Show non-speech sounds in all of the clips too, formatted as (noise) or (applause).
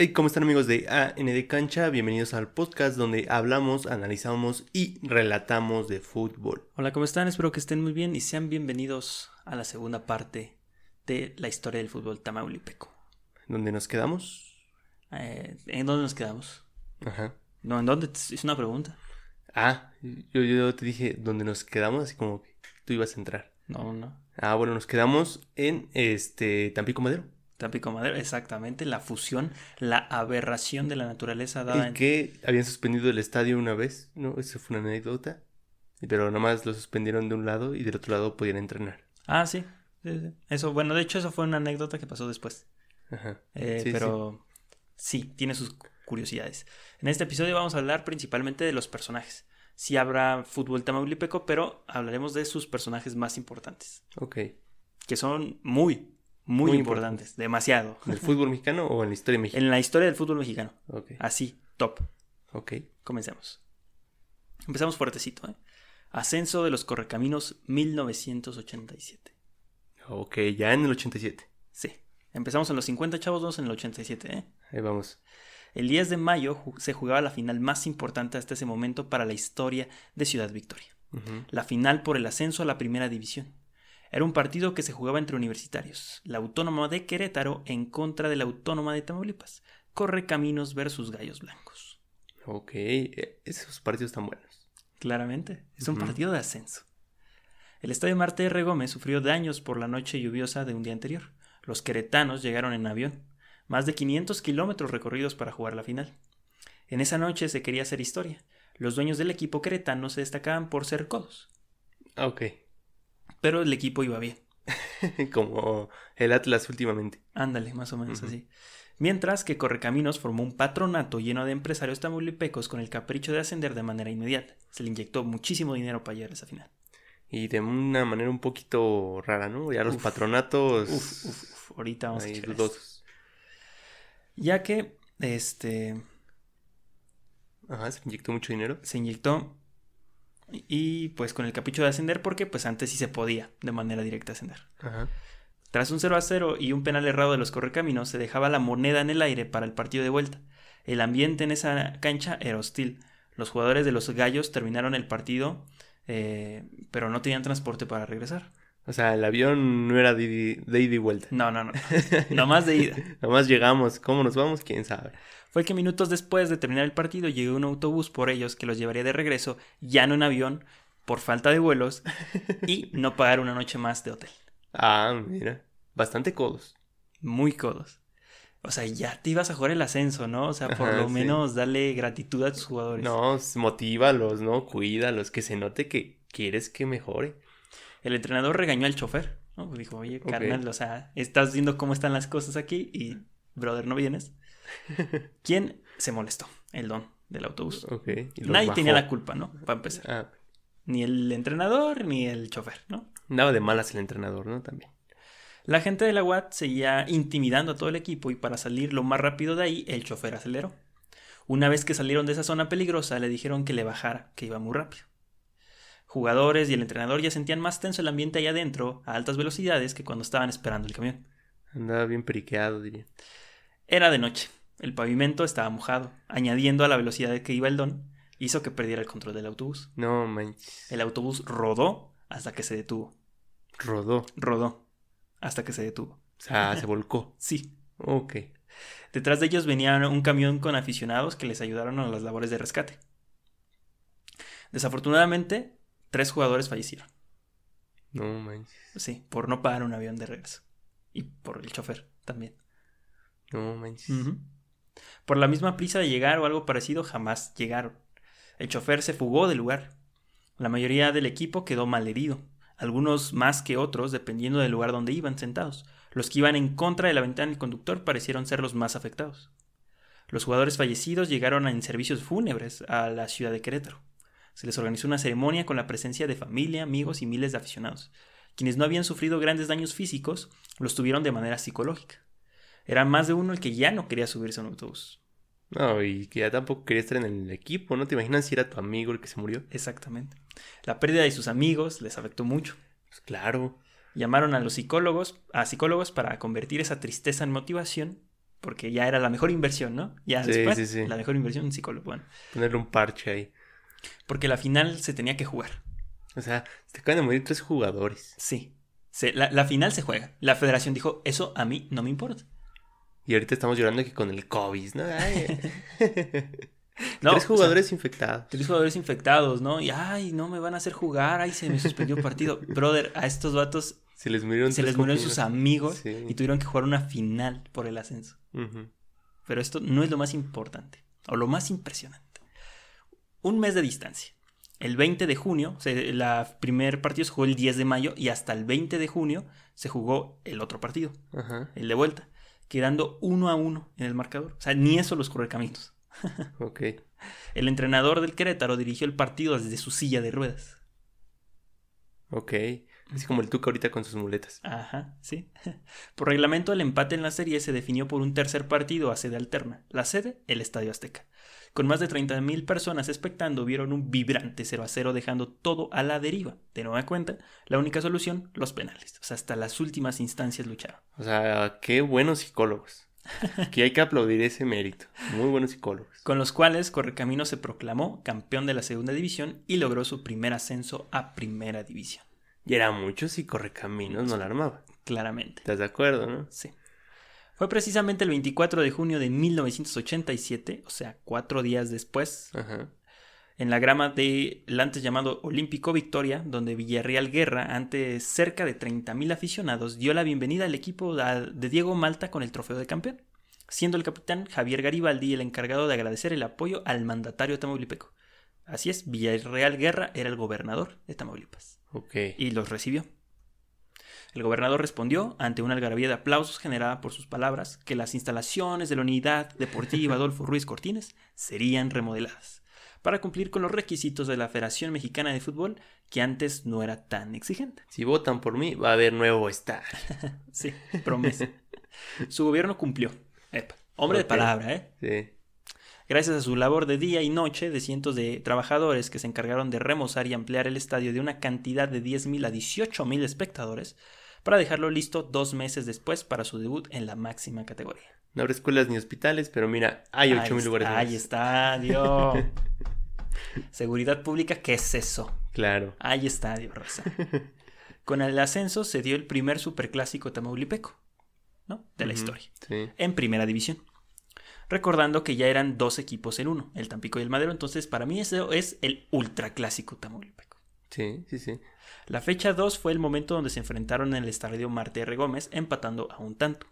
Hey, ¿cómo están amigos de AND Cancha? Bienvenidos al podcast donde hablamos, analizamos y relatamos de fútbol. Hola, ¿cómo están? Espero que estén muy bien y sean bienvenidos a la segunda parte de la historia del fútbol tamaulipeco. ¿Dónde nos quedamos? Eh, ¿En dónde nos quedamos? Ajá. No, ¿en dónde? Es una pregunta. Ah, yo, yo te dije dónde nos quedamos, así como que tú ibas a entrar. No, no. Ah, bueno, nos quedamos en este Tampico Madero. Tampico Madero, exactamente, la fusión, la aberración de la naturaleza dada Y en... que habían suspendido el estadio una vez, ¿no? Eso fue una anécdota. Pero nomás lo suspendieron de un lado y del otro lado podían entrenar. Ah, sí. sí, sí. Eso, bueno, de hecho, eso fue una anécdota que pasó después. Ajá. Eh, Sí, pero sí. tiene sus curiosidades. En este episodio vamos a hablar principalmente de los personajes. Sí habrá fútbol tamaulipeco, pero hablaremos de sus personajes más importantes, Ok. que son muy, muy, Muy importantes, demasiado. ¿En el fútbol mexicano o en la historia mexicana? En la historia del fútbol mexicano. Así, top. Ok. Comencemos. Empezamos fuertecito, ¿eh? Ascenso de los Correcaminos 1987. Ok, ya en el 87. Sí. Empezamos en los 50 chavos, vamos en el 87, ¿eh? Ahí vamos. El 10 de mayo se jugaba la final más importante hasta ese momento para la historia de Ciudad Victoria. La final por el ascenso a la primera división. Era un partido que se jugaba entre universitarios. La Autónoma de Querétaro en contra de la Autónoma de Tamaulipas. Correcaminos versus Gallos Blancos. Ok, eh, esos partidos están buenos. Claramente, es un partido de ascenso. El estadio Marte R. Gómez sufrió daños por la noche lluviosa de un día anterior. Los queretanos llegaron en avión, más de 500 kilómetros recorridos para jugar la final. En esa noche se quería hacer historia. Los dueños del equipo queretano se destacaban por ser codos, Ah, Ok, pero el equipo iba bien. (laughs) como el Atlas últimamente. Ándale, más o menos así. Mientras que Correcaminos formó un patronato lleno de empresarios tamaulipecos con el capricho de ascender de manera inmediata. Se le inyectó muchísimo dinero para llegar a esa final. Y de una manera un poquito rara, ¿no? Ya los Uf. patronatos. Uf, uf, uf. Ahorita vamos a ahí dudosos. Ya que este Ajá, se inyectó mucho dinero. se inyectó y pues con el capricho de ascender porque pues antes sí se podía de manera directa ascender. Ajá. Tras un 0 a 0 y un penal errado de los correcaminos se dejaba la moneda en el aire para el partido de vuelta. El ambiente en esa cancha era hostil. Los jugadores de los gallos terminaron el partido eh, pero no tenían transporte para regresar. O sea, el avión no era de, ida- de ida y vuelta. No, no, no. (laughs) Nomás de ida. Nomás llegamos. ¿Cómo nos vamos? ¿Quién sabe? Fue que minutos después de terminar el partido llegó un autobús por ellos que los llevaría de regreso, ya no en avión, por falta de vuelos y (laughs) no pagar una noche más de hotel. Ah, mira. Bastante codos. Muy codos. O sea, ya te ibas a jugar el ascenso, ¿no? O sea, por Ajá, lo sí. menos darle gratitud a tus jugadores. No, motívalos, ¿no? Cuídalos, que se note que quieres que mejore. El entrenador regañó al chofer, ¿no? Dijo, oye, carnal, o sea, estás viendo cómo están las cosas aquí y, brother, no vienes. ¿Quién se molestó? El don del autobús. Nadie tenía la culpa, ¿no? Para empezar. Ah, Ni el entrenador ni el chofer, ¿no? nada de malas el entrenador, ¿no? También. La gente de la UAT seguía intimidando a todo el equipo y para salir lo más rápido de ahí, el chofer aceleró. Una vez que salieron de esa zona peligrosa, le dijeron que le bajara, que iba muy rápido. Jugadores y el entrenador ya sentían más tenso el ambiente allá adentro, a altas velocidades, que cuando estaban esperando el camión. Andaba bien periqueado, diría. Era de noche, el pavimento estaba mojado, añadiendo a la velocidad de que iba el don, hizo que perdiera el control del autobús. No manches. El autobús rodó hasta que se detuvo. Rodó. Rodó hasta que se detuvo. O sea, se volcó. (laughs) Sí, Ok. Detrás de ellos venía un camión con aficionados que les ayudaron a las labores de rescate. Desafortunadamente, tres jugadores fallecieron. No manches. Sí, por no pagar un avión de regreso. Y por el chofer también. No manches. Por la misma prisa de llegar o algo parecido, jamás llegaron. El chofer se fugó del lugar. La mayoría del equipo quedó malherido. Algunos más que otros, dependiendo del lugar donde iban sentados. Los que iban en contra de la ventana del conductor parecieron ser los más afectados. Los jugadores fallecidos llegaron en servicios fúnebres a la ciudad de Querétaro. Se les organizó una ceremonia con la presencia de familia, amigos y miles de aficionados. Quienes no habían sufrido grandes daños físicos los tuvieron de manera psicológica. Era más de uno el que ya no quería subirse a un autobús. No, y que ya tampoco quería estar en el equipo, ¿no? ¿Te imaginas si era tu amigo el que se murió? Exactamente. La pérdida de sus amigos les afectó mucho. Pues claro. Llamaron a los psicólogos, a psicólogos para convertir esa tristeza en motivación porque ya era la mejor inversión, ¿no? Ya Sí, después, sí, sí. la mejor inversión un psicólogo. Bueno, Ponerle un parche ahí. porque la final se tenía que jugar. O sea, se te acaban de morir tres jugadores. Sí. Se- la, la final se juega. La federación dijo, eso a mí no me importa. Y ahorita estamos llorando que con el COVID, (laughs) ¿no? Tres o sea, jugadores infectados. Tres jugadores infectados, ¿no? Y, ay, no me van a hacer jugar, ay, se me suspendió el partido. (laughs) Brother, a estos vatos Se les murieron se tres les murieron sus amigos Sí. y tuvieron que jugar una final por el ascenso. Pero esto no es lo más importante, o lo más impresionante. Un mes de distancia. El 20 de junio, se, la primer partido se jugó el 10 de mayo y hasta el 20 de junio se jugó el otro partido, Ajá. el de vuelta, quedando uno a uno en el marcador. O sea, ni eso los correcaminos. (laughs) Ok. El entrenador del Querétaro dirigió el partido desde su silla de ruedas. Ok. Así como el Tuca ahorita con sus muletas. Ajá, sí. (laughs) Por reglamento, el empate en la serie se definió por un tercer partido a sede alterna. La sede, el Estadio Azteca. Con más de 30.000 personas expectando, vieron un vibrante 0 a 0, dejando todo a la deriva. De nueva cuenta, la única solución, los penales. O sea, hasta las últimas instancias lucharon. O sea, qué buenos psicólogos. Que hay que aplaudir ese mérito. Muy buenos psicólogos. Con los cuales Correcaminos se proclamó campeón de la segunda división y logró su primer ascenso a primera división. Y era mucho si Correcaminos no la armaba. Claramente. ¿Estás de acuerdo, no? Sí. Fue precisamente el 24 de junio de 1987, o sea, cuatro días después, Ajá. en la grama del antes llamado Olímpico Victoria, donde Villarreal Guerra, ante cerca de 30.000 aficionados, dio la bienvenida al equipo de Diego Malta con el trofeo de campeón, siendo el capitán Javier Garibaldi el encargado de agradecer el apoyo al mandatario tamaulipeco. Así es, Villarreal Guerra era el gobernador de Tamaulipas Ok. y los recibió. El gobernador respondió, ante una algarabía de aplausos generada por sus palabras, que las instalaciones de la Unidad Deportiva Adolfo Ruiz Cortines serían remodeladas, para cumplir con los requisitos de la Federación Mexicana de Fútbol, que antes no era tan exigente. Si votan por mí, va a haber nuevo estadio. (laughs) Sí, promesa. Su gobierno cumplió. Epa, hombre de palabra, ¿eh? Sí. Gracias a su labor de día y noche de cientos de trabajadores que se encargaron de remozar y ampliar el estadio de una cantidad de 10.000 a 18.000 espectadores para dejarlo listo dos meses después para su debut en la máxima categoría. No habrá escuelas ni hospitales, pero mira, hay Ahí 8000 lugares. Ahí está, Dios. (laughs) Seguridad pública, ¿qué es eso? Claro. Hay estadio, raza. (laughs) Con el ascenso se dio el primer superclásico tamaulipeco, ¿no? De la historia. Sí. en primera división. Recordando que ya eran dos equipos en uno, el Tampico y el Madero, entonces para mí eso es el ultraclásico tamaulipeco. Sí, sí, sí. La fecha 2 fue el momento donde se enfrentaron en el estadio Marte R. Gómez, empatando a un tanto.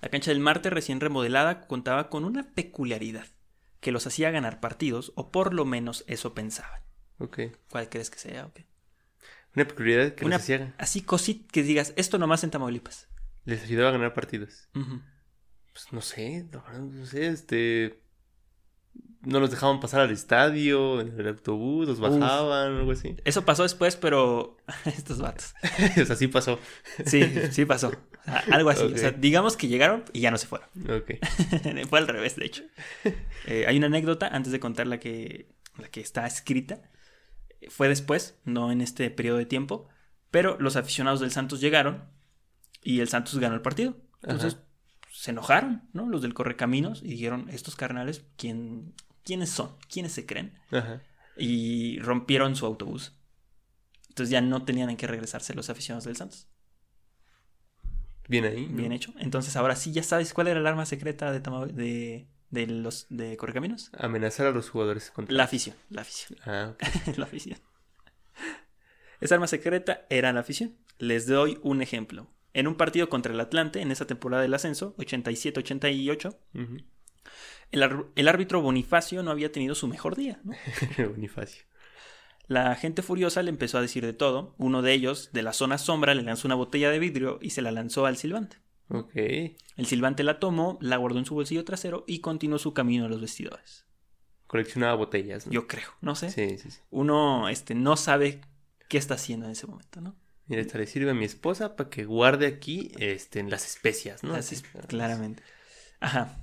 La cancha del Marte recién remodelada contaba con una peculiaridad, que los hacía ganar partidos, o por lo menos eso pensaban. Ok. ¿Cuál crees que sea? Ok. Una peculiaridad que Una- les hacía, Así cosit que digas, esto nomás en Tamaulipas. les ayudaba a ganar partidos. Pues no sé, verdad, no sé, este. No los dejaban pasar al estadio, en el autobús, los Uf. bajaban, algo así. (laughs) Eso pasó después, pero (laughs) estos vatos. (laughs) o sea, sí pasó. Sí, sí pasó. O sea, algo así. O sea, digamos que llegaron y ya no se fueron. Ok. Fue al revés, de hecho. Eh, hay una anécdota, antes de contar la que, la que está escrita. Fue después, no en este periodo de tiempo. Pero los aficionados del Santos llegaron y el Santos ganó el partido. Entonces Ajá. se enojaron, ¿no? Los del Correcaminos y dijeron, estos carnales, ¿quién, ¿quiénes son? ¿Quiénes se creen? Ajá. Y rompieron su autobús. Entonces ya no tenían en qué regresarse los aficionados del Santos. Bien ahí. ¿no? Bien hecho. Entonces ahora sí ya sabes cuál era el arma secreta de, Tamau- de, de los de Correcaminos. Amenazar a los jugadores contra. La afición, la afición, Ah, (laughs) la afición. Esa arma secreta era la afición. Les doy un ejemplo. En un partido contra el Atlante, en esa temporada del ascenso, 87-88, Ujú. El, el árbitro Bonifacio no había tenido su mejor día. ¿no? (laughs) Bonifacio. La gente furiosa le empezó a decir de todo. Uno de ellos, de la zona sombra, le lanzó una botella de vidrio y se la lanzó al silbante. Ok. El silbante la tomó, la guardó en su bolsillo trasero y continuó su camino a los vestidores. Coleccionaba botellas. ¿no? Yo creo, no sé. Sí, sí, sí. Uno este, no sabe qué está haciendo en ese momento, ¿no? Mira, esta le sirve a mi esposa para que guarde aquí este, en las especias, ¿no? Es, claramente. Ajá.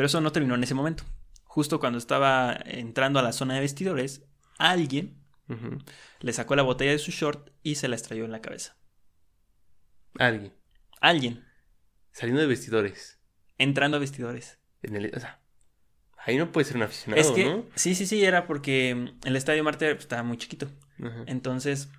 Pero eso no terminó en ese momento. Justo cuando estaba entrando a la zona de vestidores, alguien le sacó la botella de su short y se la estrelló en la cabeza. Alguien. Alguien. Saliendo de vestidores. entrando a vestidores. En el, o sea, ahí no puede ser un aficionado, Es que, ¿no? sí, sí, sí, era porque el Estadio Marte estaba muy chiquito. Entonces,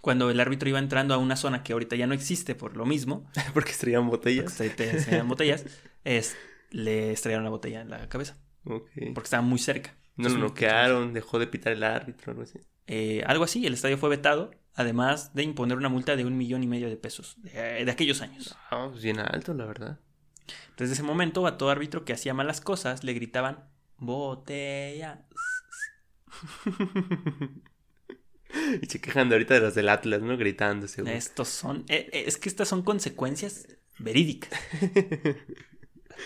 cuando el árbitro iba entrando a una zona que ahorita ya no existe por lo mismo, (laughs) Porque estrellan botellas. porque botellas, (laughs) es, le estrellaron la botella en la cabeza, porque estaba muy cerca. No lo noquearon, dejó de pitar el árbitro, algo así. Eh, algo así, el estadio fue vetado, además de imponer una multa de un millón y medio de pesos de, de aquellos años. Ah, pues bien alto, la verdad. Desde ese momento, a todo árbitro que hacía malas cosas le gritaban botella. (laughs) y se quejan de ahorita de los del Atlas, ¿no? Gritando, seguro. Estos son. eh, eh, es que estas son consecuencias verídicas. (laughs)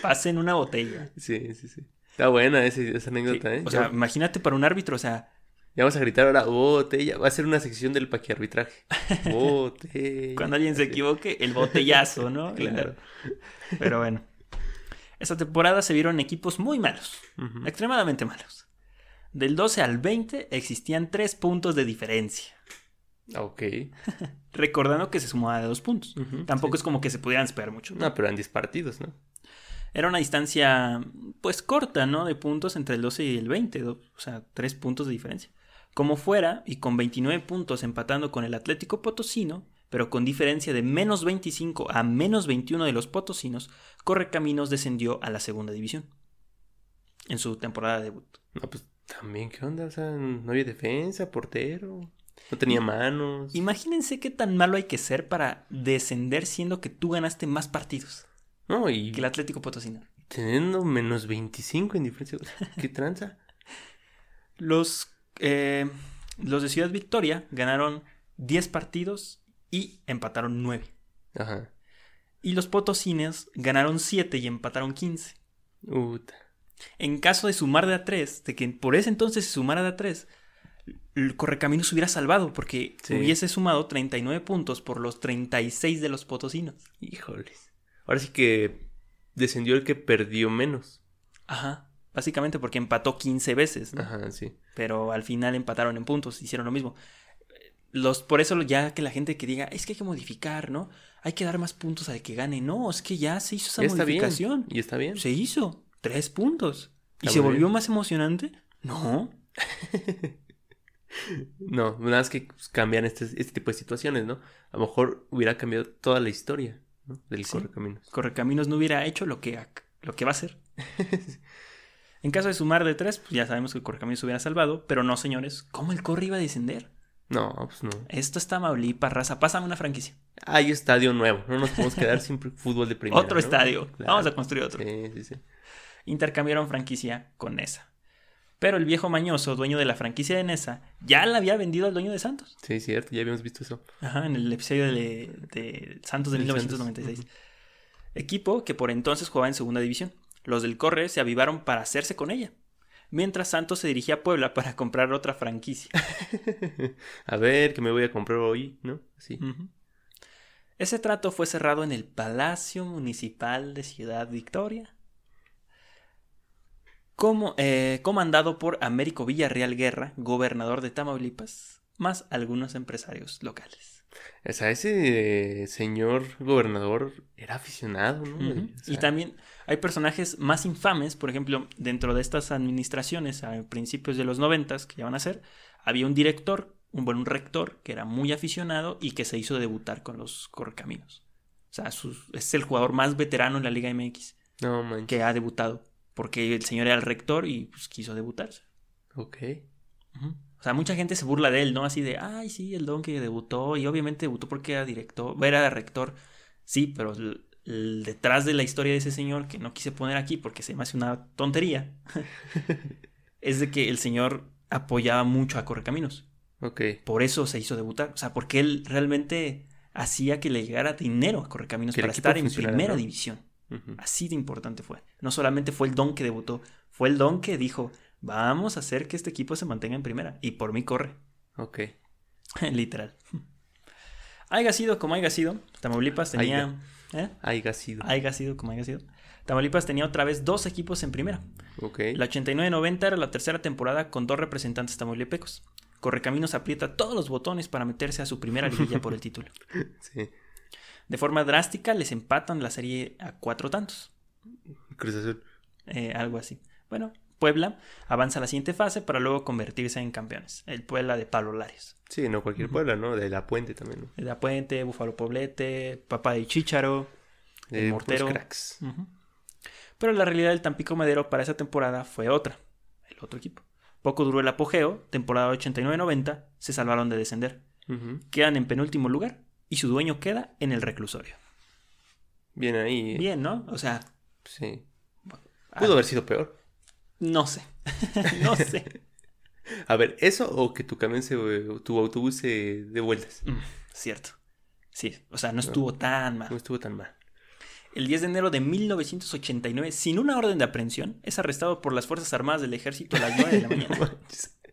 Pasen una botella. Sí, sí, sí. Está buena esa Sí, anécdota, ¿eh? O sea, ya, imagínate para un árbitro, o sea, ya vamos a gritar ahora, botella. Va a ser una sección del paquiarbitraje. (laughs) Botella. cuando alguien se equivoque, el botellazo, ¿no? (laughs) Claro. Pero bueno. Esta temporada se vieron equipos muy malos, extremadamente malos. Del 12 al 20 existían 3 puntos de diferencia. Ok. (laughs) Recordando que se sumaba de 2 puntos. Tampoco sí. es como que se pudieran esperar mucho. ¿no? No, pero eran 10 partidos, ¿no? Era una distancia, pues corta, ¿no? De puntos entre el 12 y el 20, do- o sea, 3 puntos de diferencia. Como fuera, y con 29 puntos empatando con el Atlético Potosino, pero con diferencia de menos 25 a menos 21 de los potosinos, Correcaminos descendió a la segunda división. En su temporada de debut. No, pues también, ¿qué onda? O sea, no había defensa, portero. No tenía manos. Imagínense qué tan malo hay que ser para descender siendo que tú ganaste más partidos No, y que el Atlético Potosino. teniendo menos 25 en diferencia. (laughs) ¿Qué tranza? Los, eh, los de Ciudad Victoria ganaron 10 partidos y empataron 9. Ajá. Y los potosines ganaron 7 y empataron 15. Uta. En caso de sumar de a 3, de que por ese entonces se sumara de a 3, el Correcaminos se hubiera salvado porque Sí. hubiese sumado 39 puntos por los 36 de los potosinos. Híjoles. Ahora sí que descendió el que perdió menos. Ajá. Básicamente porque empató 15 veces, ¿no? Ajá, sí. pero al final empataron en puntos, hicieron lo mismo. Los, por eso ya que la gente que diga, es que hay que modificar, ¿no? Hay que dar más puntos al que gane. No, es que ya se hizo esa bien. modificación. Y está bien. Se hizo. Tres puntos. ¿Y se volvió bien. más emocionante? No. (laughs) No, nada más que cambian este, este tipo de situaciones, ¿no? A lo mejor hubiera cambiado toda la historia, ¿no? Del Sí. Correcaminos. Correcaminos no hubiera hecho lo que, lo que va a hacer. (laughs) en caso de sumar de tres, pues ya sabemos que el Correcaminos se hubiera salvado, pero no, señores. ¿Cómo el Corre iba a descender? No, pues no. Esto está Tamaulipas, raza. Pásame una franquicia. Hay estadio nuevo. No nos podemos quedar (laughs) sin fútbol de primera. Otro ¿no? estadio. Claro. Vamos a construir otro. Sí, sí, sí. intercambiaron franquicia con Nesa. Pero el viejo mañoso, dueño de la franquicia de Nesa, ya la había vendido al dueño de Santos. Sí, cierto. Ya habíamos visto eso. Ajá, en el episodio de, de Santos de Del 1996. Equipo que por entonces jugaba en segunda división. Los del Corre se avivaron para hacerse con ella. Mientras Santos se dirigía a Puebla para comprar otra franquicia. (laughs) a ver, que me voy a comprar hoy, ¿no? Sí. Ese trato fue cerrado en el Palacio Municipal de Ciudad Victoria. Como, eh, comandado por Américo Villarreal Guerra, gobernador de Tamaulipas, más algunos empresarios locales. O sea, ese eh, señor gobernador era aficionado, ¿no? Ujú. O sea, Y también hay personajes más infames, por ejemplo, dentro de estas administraciones a principios de los noventas, que ya van a ser, había un director, un buen rector, que era muy aficionado y que se hizo debutar con los Correcaminos. O sea, sus- es el jugador más veterano en la Liga MX No, que ha debutado, porque el señor era el rector y pues, quiso debutarse. Ok. O sea, mucha gente se burla de él, ¿no? Así de, ay, sí, el don que debutó, y obviamente debutó porque era director, era rector. Sí, pero el- el detrás de la historia de ese señor, que no quise poner aquí porque se me hace una tontería, (laughs) es de que el señor apoyaba mucho a Correcaminos. Ok. Por eso se hizo debutar. O sea, porque él realmente hacía que le llegara dinero a Correcaminos Que para estar en primera ¿no? división. Así de importante fue. No solamente fue el don que debutó, fue el don que dijo, vamos a hacer que este equipo se mantenga en primera. Y por mí corre. Ok. (laughs) Literal. Haya sido como haya sido, Tamaulipas tenía... ¿eh? Haiga sido. Sido como haya sido. Tamaulipas tenía otra vez dos equipos en primera. Ok. La 89-90 era la tercera temporada con dos representantes tamaulipecos. Correcaminos aprieta todos los botones para meterse a su primera liguilla por el título. (laughs) Sí. De forma drástica les empatan la serie a cuatro tantos. Cruz Azul. Eh, algo así. Bueno, Puebla avanza a la siguiente fase para luego convertirse en campeones. El Puebla de Pablo Lares. Sí, no cualquier Puebla, ¿no? De La Puente también, ¿no? De La Puente, Búfalo Poblete, Papá de Chícharo, el Mortero. cracks. Pero la realidad del Tampico Madero para esa temporada fue otra. El otro equipo. Poco duró el apogeo, temporada 89-90, se salvaron de descender. Quedan en penúltimo lugar y su dueño queda en el reclusorio. Bien ahí. ¿eh? Bien, ¿no? O sea, Sí. ah, Pudo haber sido peor. no sé. (laughs) no sé. A ver, ¿eso o que tu camión se. tu autobús se dé vueltas? Mm, Cierto. Sí, o sea, no estuvo tan mal. No estuvo tan mal. El 10 de enero de 1989, sin una orden de aprehensión, es arrestado por las Fuerzas Armadas del Ejército a las 9 de la (laughs) mañana.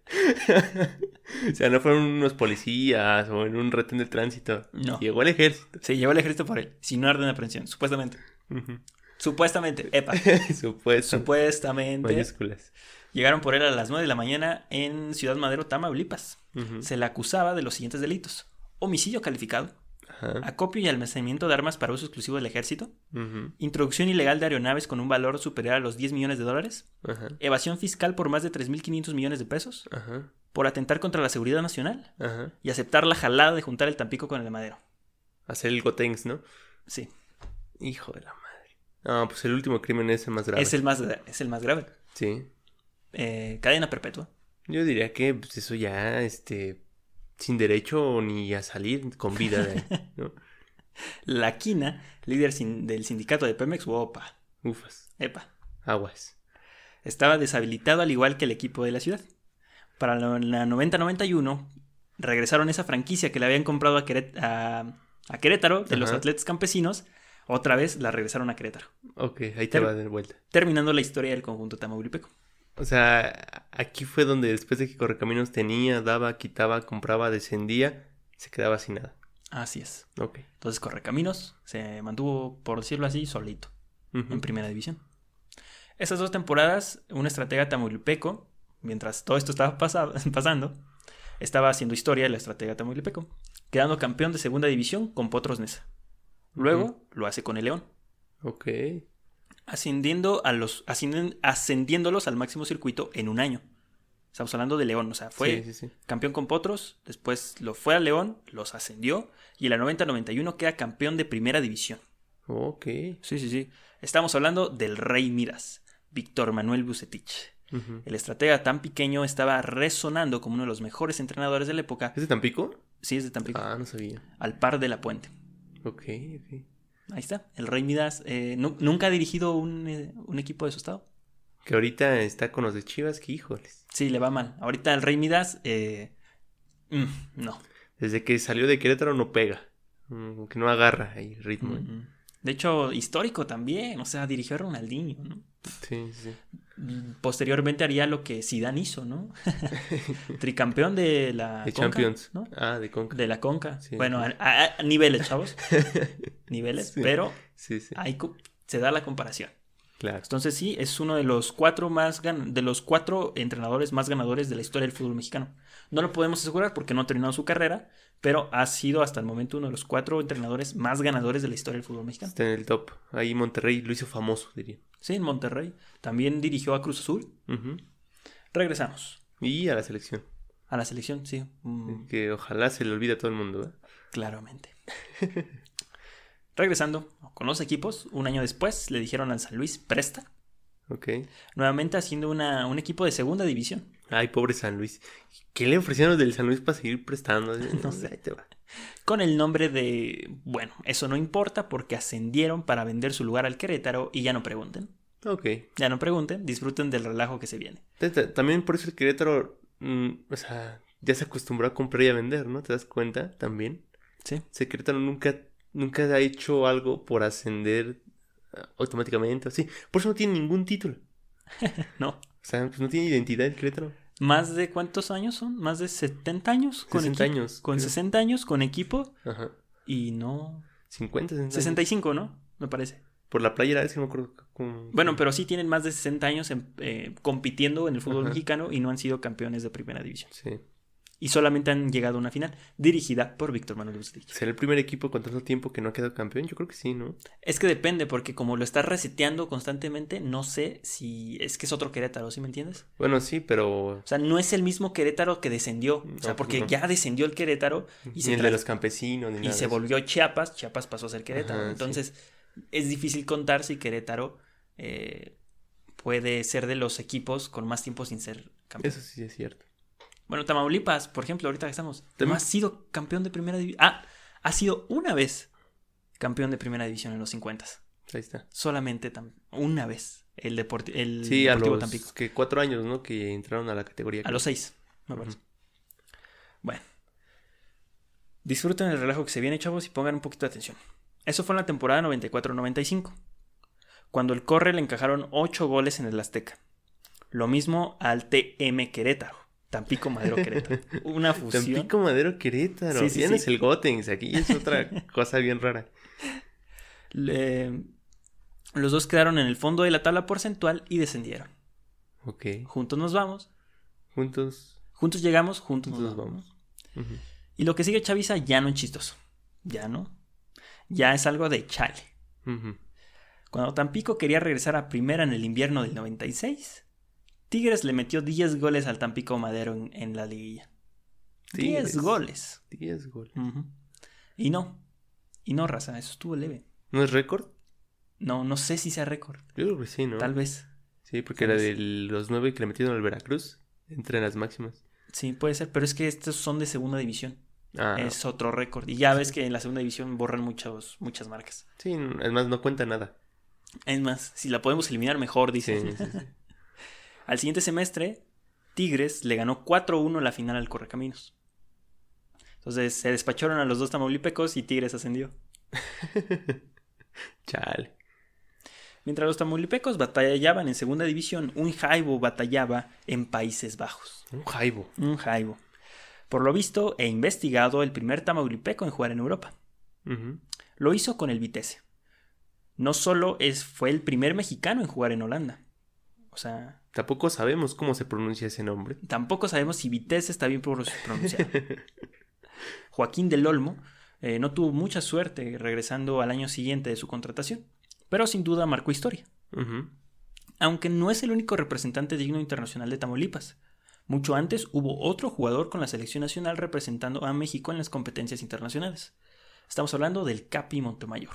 (laughs) O sea, no fueron unos policías o en un retén de tránsito. No. Llegó el ejército. Se llevó el ejército por él, sin una orden de aprehensión, supuestamente. Ujú. Supuestamente, epa. (laughs) Supuesto. Supuestamente. Mayúsculas. Llegaron por él a las 9 de la mañana en Ciudad Madero, Tamaulipas. Ujú. Se le acusaba de los siguientes delitos: homicidio calificado, Ajá. acopio y almacenamiento de armas para uso exclusivo del ejército, introducción ilegal de aeronaves con un valor superior a los 10 millones de dólares, Ajá. evasión fiscal por más de 3.500 millones de pesos, Ajá. por atentar contra la seguridad nacional Ajá. y aceptar la jalada de juntar el Tampico con el de Madero. Hacer el Gotenks, ¿no? Sí, Hijo de la madre. No, pues el último crimen es el más grave. es el más, es el más grave. Sí. Eh, cadena perpetua. Yo diría que pues, eso ya, este, sin derecho ni a salir con vida de ahí, (laughs) ¿no? La Quina, líder sin- del sindicato de Pemex, opa, Ufas. epa, Aguas. estaba deshabilitado al igual que el equipo de la ciudad. Para la la 90-91 regresaron esa franquicia que le habían comprado a, Queret- a- a Querétaro de los atletas campesinos. Otra vez la regresaron a Querétaro, Ok, ahí te Ter- va de vuelta. terminando la historia del conjunto tamaulipeco. O sea, aquí fue donde después de que Correcaminos tenía, daba, quitaba, compraba, descendía, se quedaba sin nada. Así es. Ok. Entonces Correcaminos se mantuvo, por decirlo así, solito en primera división. Esas dos temporadas, un estratega tamaulipeco, mientras todo esto estaba pasa- (laughs) pasando, estaba haciendo historia el estratega tamaulipeco, quedando campeón de segunda división con Potros Nesa. Luego lo hace con el León, Ok. Ascendiendo a los, ascendiéndolos al máximo circuito en un año. Estamos hablando de León, o sea, fue Sí, sí, sí. campeón con Potros, después lo fue a León, los ascendió y en la 90-91 queda campeón de primera división. Ok. Sí, sí, sí. Estamos hablando del Rey Midas, Víctor Manuel Bucetich. El estratega tan pequeño estaba resonando como uno de los mejores entrenadores de la época. ¿Es de Tampico? Sí, es de Tampico. Ah, no sabía. Al par de la puente. Ok, ok. Ahí está. El Rey Midas eh, nu- nunca ha dirigido un, eh, un equipo de su estado. Que ahorita está con los de Chivas, que híjoles. Sí, le va mal. Ahorita el Rey Midas, eh, mm, no. Desde que salió de Querétaro no pega. Mm, que no agarra ahí ritmo. ¿eh? Mm. De hecho, histórico también. O sea, dirigió a Ronaldinho, ¿no? Sí, sí. Posteriormente haría lo que Zidane hizo, ¿no? (laughs) (laughs) Tricampeón de la De Conca, Champions. ¿no? Ah, de Conca. De la Conca. Sí. bueno, a, a- a niveles, chavos. (laughs) niveles, Sí. pero Sí, sí. ahí se da la comparación. Claro. Entonces sí, es uno de los cuatro más gan- de los cuatro entrenadores más ganadores de la historia del fútbol mexicano. No lo podemos asegurar porque no ha terminado su carrera, pero ha sido hasta el momento uno de los cuatro entrenadores más ganadores de la historia del fútbol mexicano. Está en el top. Ahí Monterrey lo hizo famoso, diría. Sí, en Monterrey. También dirigió a Cruz Azul. Regresamos Y a la selección. a la selección, sí. mm, Que ojalá se le olvide a todo el mundo, ¿eh? Claramente. (laughs) Regresando con los equipos, un año después le dijeron al San Luis, presta, Ok. nuevamente haciendo una, un equipo de segunda división. Ay, pobre San Luis. ¿Qué le ofrecieron los del San Luis para seguir prestando? (laughs) No sé. Ahí te va. Con el nombre de, bueno, eso no importa porque ascendieron para vender su lugar al Querétaro y ya no pregunten. Ok. Ya no pregunten, disfruten del relajo que se viene. Ta- ta- También por eso el Querétaro, mm, o sea, ya se acostumbró a comprar y a vender, ¿no? ¿Te das cuenta? También. Sí. Ese Querétaro nunca, nunca ha hecho algo por ascender ah, automáticamente, así. Por eso no tiene ningún título. (laughs) No. O sea, pues no tiene identidad el Querétaro. ¿Más de cuántos años son? ¿Más de 70 años? 60 equipo? años, Con creo. 60 años, con equipo. Ajá. Y no... 50, 60. años. 65, ¿no? Me parece. Por la playera, es que no me acuerdo. cómo- Bueno, pero sí tienen más de 60 años en- eh, compitiendo en el fútbol Ajá. mexicano y no han sido campeones de primera división. Sí. Y solamente han llegado a una final, dirigida por Víctor Manuel Bucetich. ¿Será el primer equipo con tanto tiempo que no ha quedado campeón? Yo creo que sí, ¿no? Es que depende, porque como lo estás reseteando constantemente, no sé si es que es otro Querétaro, ¿sí me entiendes? Bueno, sí, pero... O sea, no es el mismo Querétaro que descendió, o sea, No, porque no. ya descendió el Querétaro y Ni se, el de los campesinos, ni y se volvió Chiapas, Chiapas pasó a ser Querétaro. Ajá, sí. Entonces, es difícil contar si Querétaro eh, puede ser de los equipos con más tiempo sin ser campeón. Eso sí es cierto. Bueno, Tamaulipas, por ejemplo, ahorita que estamos, no También- ha sido campeón de primera división. Ah, ha sido una vez campeón de primera división en los 50. Ahí está. Solamente una vez. El, el Sí, a Deportivo los Tampico. que cuatro años, ¿no? Que entraron a la categoría. A los seis, me parece. Bueno. Disfruten el relajo que se viene, chavos, y pongan un poquito de atención. Eso fue en la temporada 94-95. Cuando el Corre le encajaron 8 goles en el Azteca. Lo mismo al TM Querétaro. Tampico Madero Querétaro. Una (laughs) fusión. Tampico Madero Querétaro. Sí, sí, no sí. es el Gotenks, aquí es otra (laughs) cosa bien rara. Le- Los dos quedaron en el fondo de la tabla porcentual y descendieron. Ok. Juntos nos vamos. Juntos, Juntos llegamos, juntos, juntos nos vamos. Y lo que sigue Chavisa ya no es chistoso. Ya no. Ya es algo de chale. Cuando Tampico quería regresar a primera en el invierno del 96, Tigres le metió 10 goles al Tampico Madero en, en la liguilla. 10 Tigres. goles. 10 goles. Y no. Y no, raza, eso estuvo leve. ¿No es récord? No, no sé si sea récord. Yo creo que sí, ¿no? Tal vez. Sí, porque era de los nueve que le metieron al Veracruz. Entre las máximas. Sí, puede ser, pero es que estos son de segunda división. Ah, Es otro récord. Y ya ves que en la segunda división borran muchos, muchas marcas. sí, además no cuenta nada. Es más, si la podemos eliminar mejor, dice. sí, sí. (laughs) Al siguiente semestre, Tigres le ganó 4-1 la final al Correcaminos. Entonces se despacharon a los dos tamaulipecos y Tigres ascendió. (laughs) Chale. Mientras los tamaulipecos batallaban en segunda división, un Jaibo batallaba en Países Bajos. Un jaibo. Un Jaibo. Por lo visto e investigado, el primer tamaulipeco en jugar en Europa. Lo hizo con el Vitesse. No solo es, fue el primer mexicano en jugar en Holanda. O sea, Tampoco sabemos cómo se pronuncia ese nombre. Tampoco sabemos si Vitesse está bien pro- pronunciado. (laughs) Joaquín del Olmo eh, no tuvo mucha suerte regresando al año siguiente de su contratación, pero sin duda marcó historia. Aunque no es el único representante digno internacional de Tamaulipas. Mucho antes hubo otro jugador con la selección nacional representando a México en las competencias internacionales. Estamos hablando del Capi Montemayor.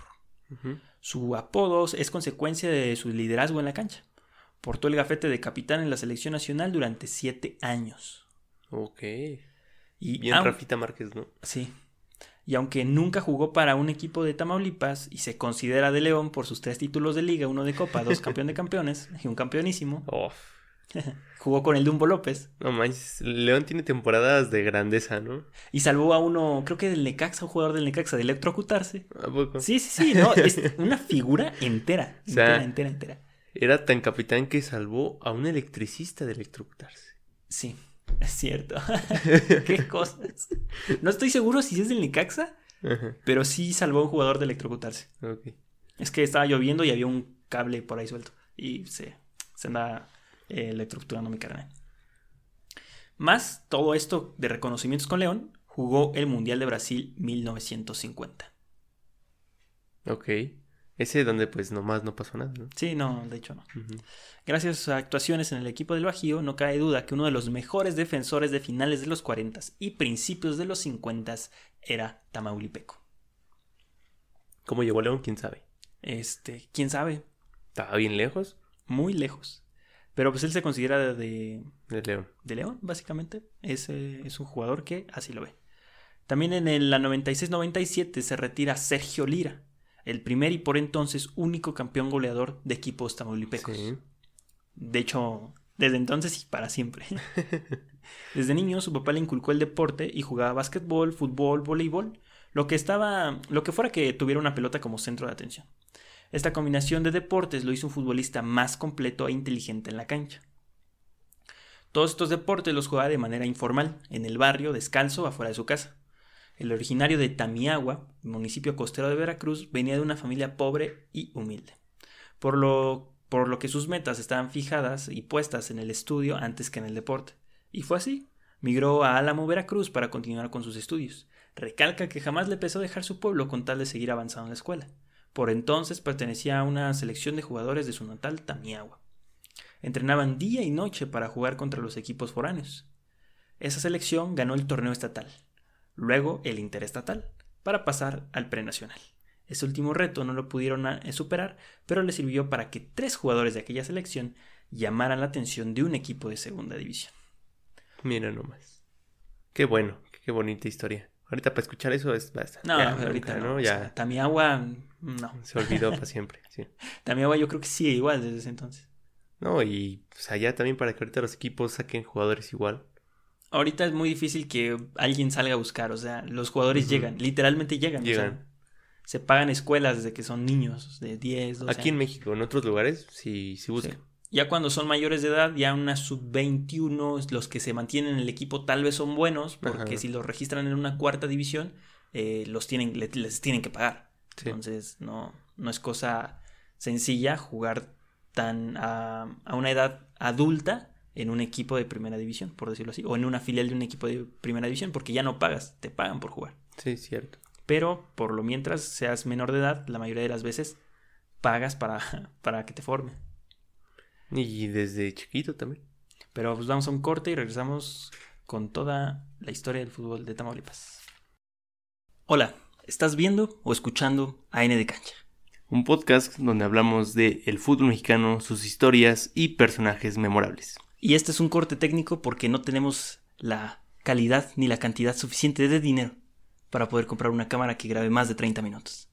Su apodo es consecuencia de su liderazgo en la cancha. Portó el gafete de capitán en la selección nacional durante siete años. Ok. Y Bien Rafita Márquez, ¿no? Sí. Y aunque nunca jugó para un equipo de Tamaulipas y se considera de León por sus tres títulos de liga, uno de Copa, dos campeón de campeones y un campeonísimo, (laughs) Oh, (laughs) jugó con el Dumbo López no manches. León tiene temporadas de grandeza, ¿no? y salvó a uno, creo que del Necaxa, un jugador del Necaxa, de electrocutarse. ¿A poco? Sí, sí, sí, no, (laughs) es una figura entera, O sea- entera, entera, entera. Era tan capitán que salvó a un electricista de electrocutarse. Sí, es cierto. (laughs) Qué cosas. No estoy seguro si es del Necaxa, Ajá. pero sí salvó a un jugador de electrocutarse. Ok. Es que estaba lloviendo y había un cable por ahí suelto. Y se, se anda eh, electrocutando mi carnal. Más todo esto de reconocimientos con León, jugó el Mundial de Brasil 1950. Ok. Ese donde pues nomás no pasó nada, ¿no? Sí, no, de hecho no. Gracias a sus actuaciones en el equipo del Bajío, no cabe duda que uno de los mejores defensores de finales de los 40 y principios de los 50 era Tamaulipeco. ¿Cómo llegó León? ¿Quién sabe? Este, quién sabe, ¿Estaba bien lejos muy lejos. Pero pues él se considera de, de León? de León, básicamente. Es, eh, es un jugador que así lo ve. También en el, la 96-97 se retira Sergio Lira, el primer y por entonces único campeón goleador de equipos tamaulipecos. Sí. De hecho, desde entonces y para siempre. (laughs) Desde niño su papá le inculcó el deporte y jugaba básquetbol, fútbol, voleibol, lo que estaba, lo que fuera que tuviera una pelota como centro de atención. Esta combinación de deportes lo hizo un futbolista más completo e inteligente en la cancha. Todos estos deportes los jugaba de manera informal, en el barrio, descalzo, afuera de su casa. El originario de Tamiagua, municipio costero de Veracruz, venía de una familia pobre y humilde, por lo, por lo que sus metas estaban fijadas y puestas en el estudio antes que en el deporte. Y fue así, Migró a Álamo, Veracruz para continuar con sus estudios. Recalca que jamás le pesó dejar su pueblo con tal de seguir avanzando en la escuela. Por entonces pertenecía a una selección de jugadores de su natal Tamiagua. Entrenaban día y noche para jugar contra los equipos foráneos. Esa selección ganó el torneo estatal, luego el interestatal, para pasar al prenacional. Ese último reto no lo pudieron eh, superar, pero le sirvió para que tres jugadores de aquella selección llamaran la atención de un equipo de segunda división. Mira nomás. Qué bueno, qué bonita historia. Ahorita para escuchar eso es basta. No, ahorita no. Ya. Tamiagua, no. Se olvidó para siempre, sí. (laughs) Tamiagua yo creo que sí, igual desde ese entonces. No, y pues allá también para que ahorita los equipos saquen jugadores igual. Ahorita es muy difícil que alguien salga a buscar, o sea, los jugadores llegan, literalmente llegan. Llegan. se pagan escuelas desde que son niños, de 10, 12 Aquí en México, en otros lugares, sí, sí buscan. Ya cuando son mayores de edad, ya una sub-21, los que se mantienen en el equipo tal vez son buenos, porque si los registran en una cuarta división, eh, los tienen, les, tienen que pagar. Entonces, no, no es cosa sencilla jugar tan a, a, una edad adulta en un equipo de primera división, por decirlo así, o en una filial de un equipo de primera división, porque ya no pagas, te pagan por jugar. Sí, cierto. Pero por lo mientras seas menor de edad, la mayoría de las veces pagas para, (laughs) para que te forme. Y desde chiquito también. Pero pues vamos a un corte y regresamos con toda la historia del fútbol de Tamaulipas. Hola, ¿estás viendo o escuchando a N de Cancha? Un podcast donde hablamos de el fútbol mexicano, sus historias y personajes memorables. Y este es un corte técnico porque no tenemos la calidad ni la cantidad suficiente de dinero para poder comprar una cámara que grabe más de 30 minutos.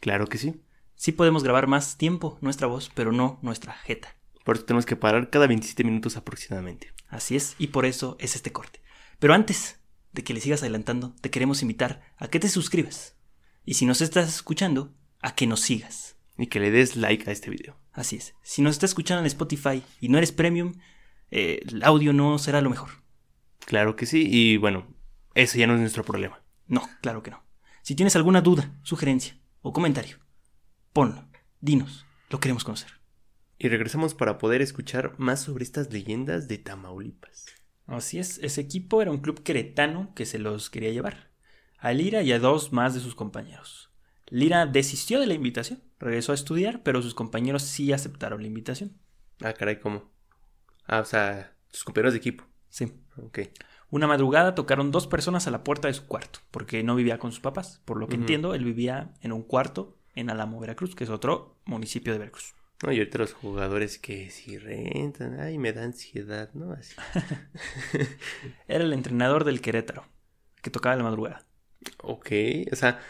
Claro que sí. Sí podemos grabar más tiempo nuestra voz, pero no nuestra jeta. Por eso tenemos que parar cada 27 minutos aproximadamente. Así es, y por eso es este corte. Pero antes de que le sigas adelantando, te queremos invitar a que te suscribas. Y si nos estás escuchando, a que nos sigas. Y que le des like a este video. Así es. Si nos estás escuchando en Spotify y no eres premium, eh, el audio no será lo mejor. Claro que sí, y bueno, ese ya no es nuestro problema. No, claro que no. Si tienes alguna duda, sugerencia o comentario, Ponlo, dinos, lo queremos conocer. Y regresamos para poder escuchar más sobre estas leyendas de Tamaulipas. Así es, ese equipo era un club queretano que se los quería llevar. A Lira y a dos más de sus compañeros. Lira desistió de la invitación, regresó a estudiar, pero sus compañeros sí aceptaron la invitación. Ah, caray, ¿cómo? Ah, o sea, sus compañeros de equipo. Sí. Ok. Una madrugada tocaron dos personas a la puerta de su cuarto, porque no vivía con sus papás. Por lo que entiendo, él vivía en un cuarto en Alamo, Veracruz, que es otro municipio de Veracruz. No, y ahorita los jugadores que si rentan, ay, me da ansiedad, ¿no? Así. (laughs) Era el entrenador del Querétaro, que tocaba la madrugada. Ok, o sea,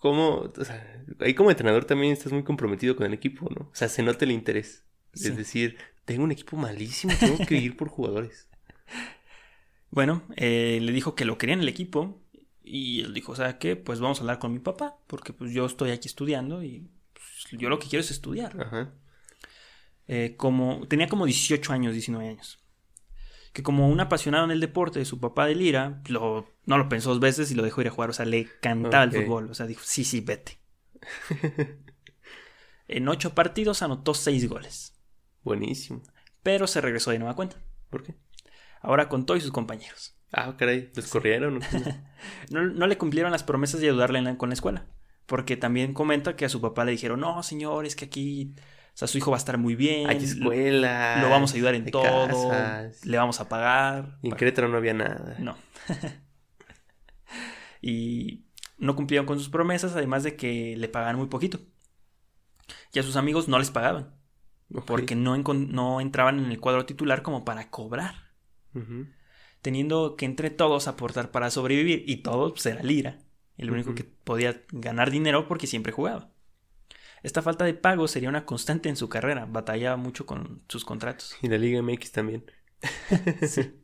como, o sea, ahí como entrenador también estás muy comprometido con el equipo, ¿no? O sea, se nota el interés. Es decir, tengo un equipo malísimo, tengo que ir por jugadores. (laughs) Bueno, eh, le dijo que lo quería en el equipo y él dijo, o sea, ¿qué? Pues vamos a hablar con mi papá, porque pues yo estoy aquí estudiando y pues, yo lo que quiero es estudiar. Ajá. Eh, como, tenía como 18 años, 19 años. Que como un apasionado en el deporte de su papá de Lira, lo, no lo pensó dos veces y lo dejó ir a jugar. O sea, le cantaba el fútbol. O sea, dijo, sí, sí, vete. (laughs) en ocho partidos anotó seis goles. Buenísimo. Pero se regresó de nueva cuenta. ¿Por qué? Ahora contó y sus compañeros. Ah, caray, ¿les corrieron? (laughs) no, no le cumplieron las promesas de ayudarle con la escuela. Porque también comenta que a su papá le dijeron, no, señor, es que aquí, sea, su hijo va a estar muy bien. Hay escuela. Lo vamos a ayudar en todo. Le vamos a pagar. Y en Querétaro no había nada. No. (laughs) y no cumplieron con sus promesas, además de que le pagaban muy poquito. Y a sus amigos no les pagaban. Porque no, no entraban en el cuadro titular como para cobrar teniendo que entre todos aportar para sobrevivir y todos pues, era Lira, el único que podía ganar dinero porque siempre jugaba. Esta falta de pago sería una constante en su carrera, batallaba mucho con sus contratos. Y la Liga MX también. (laughs)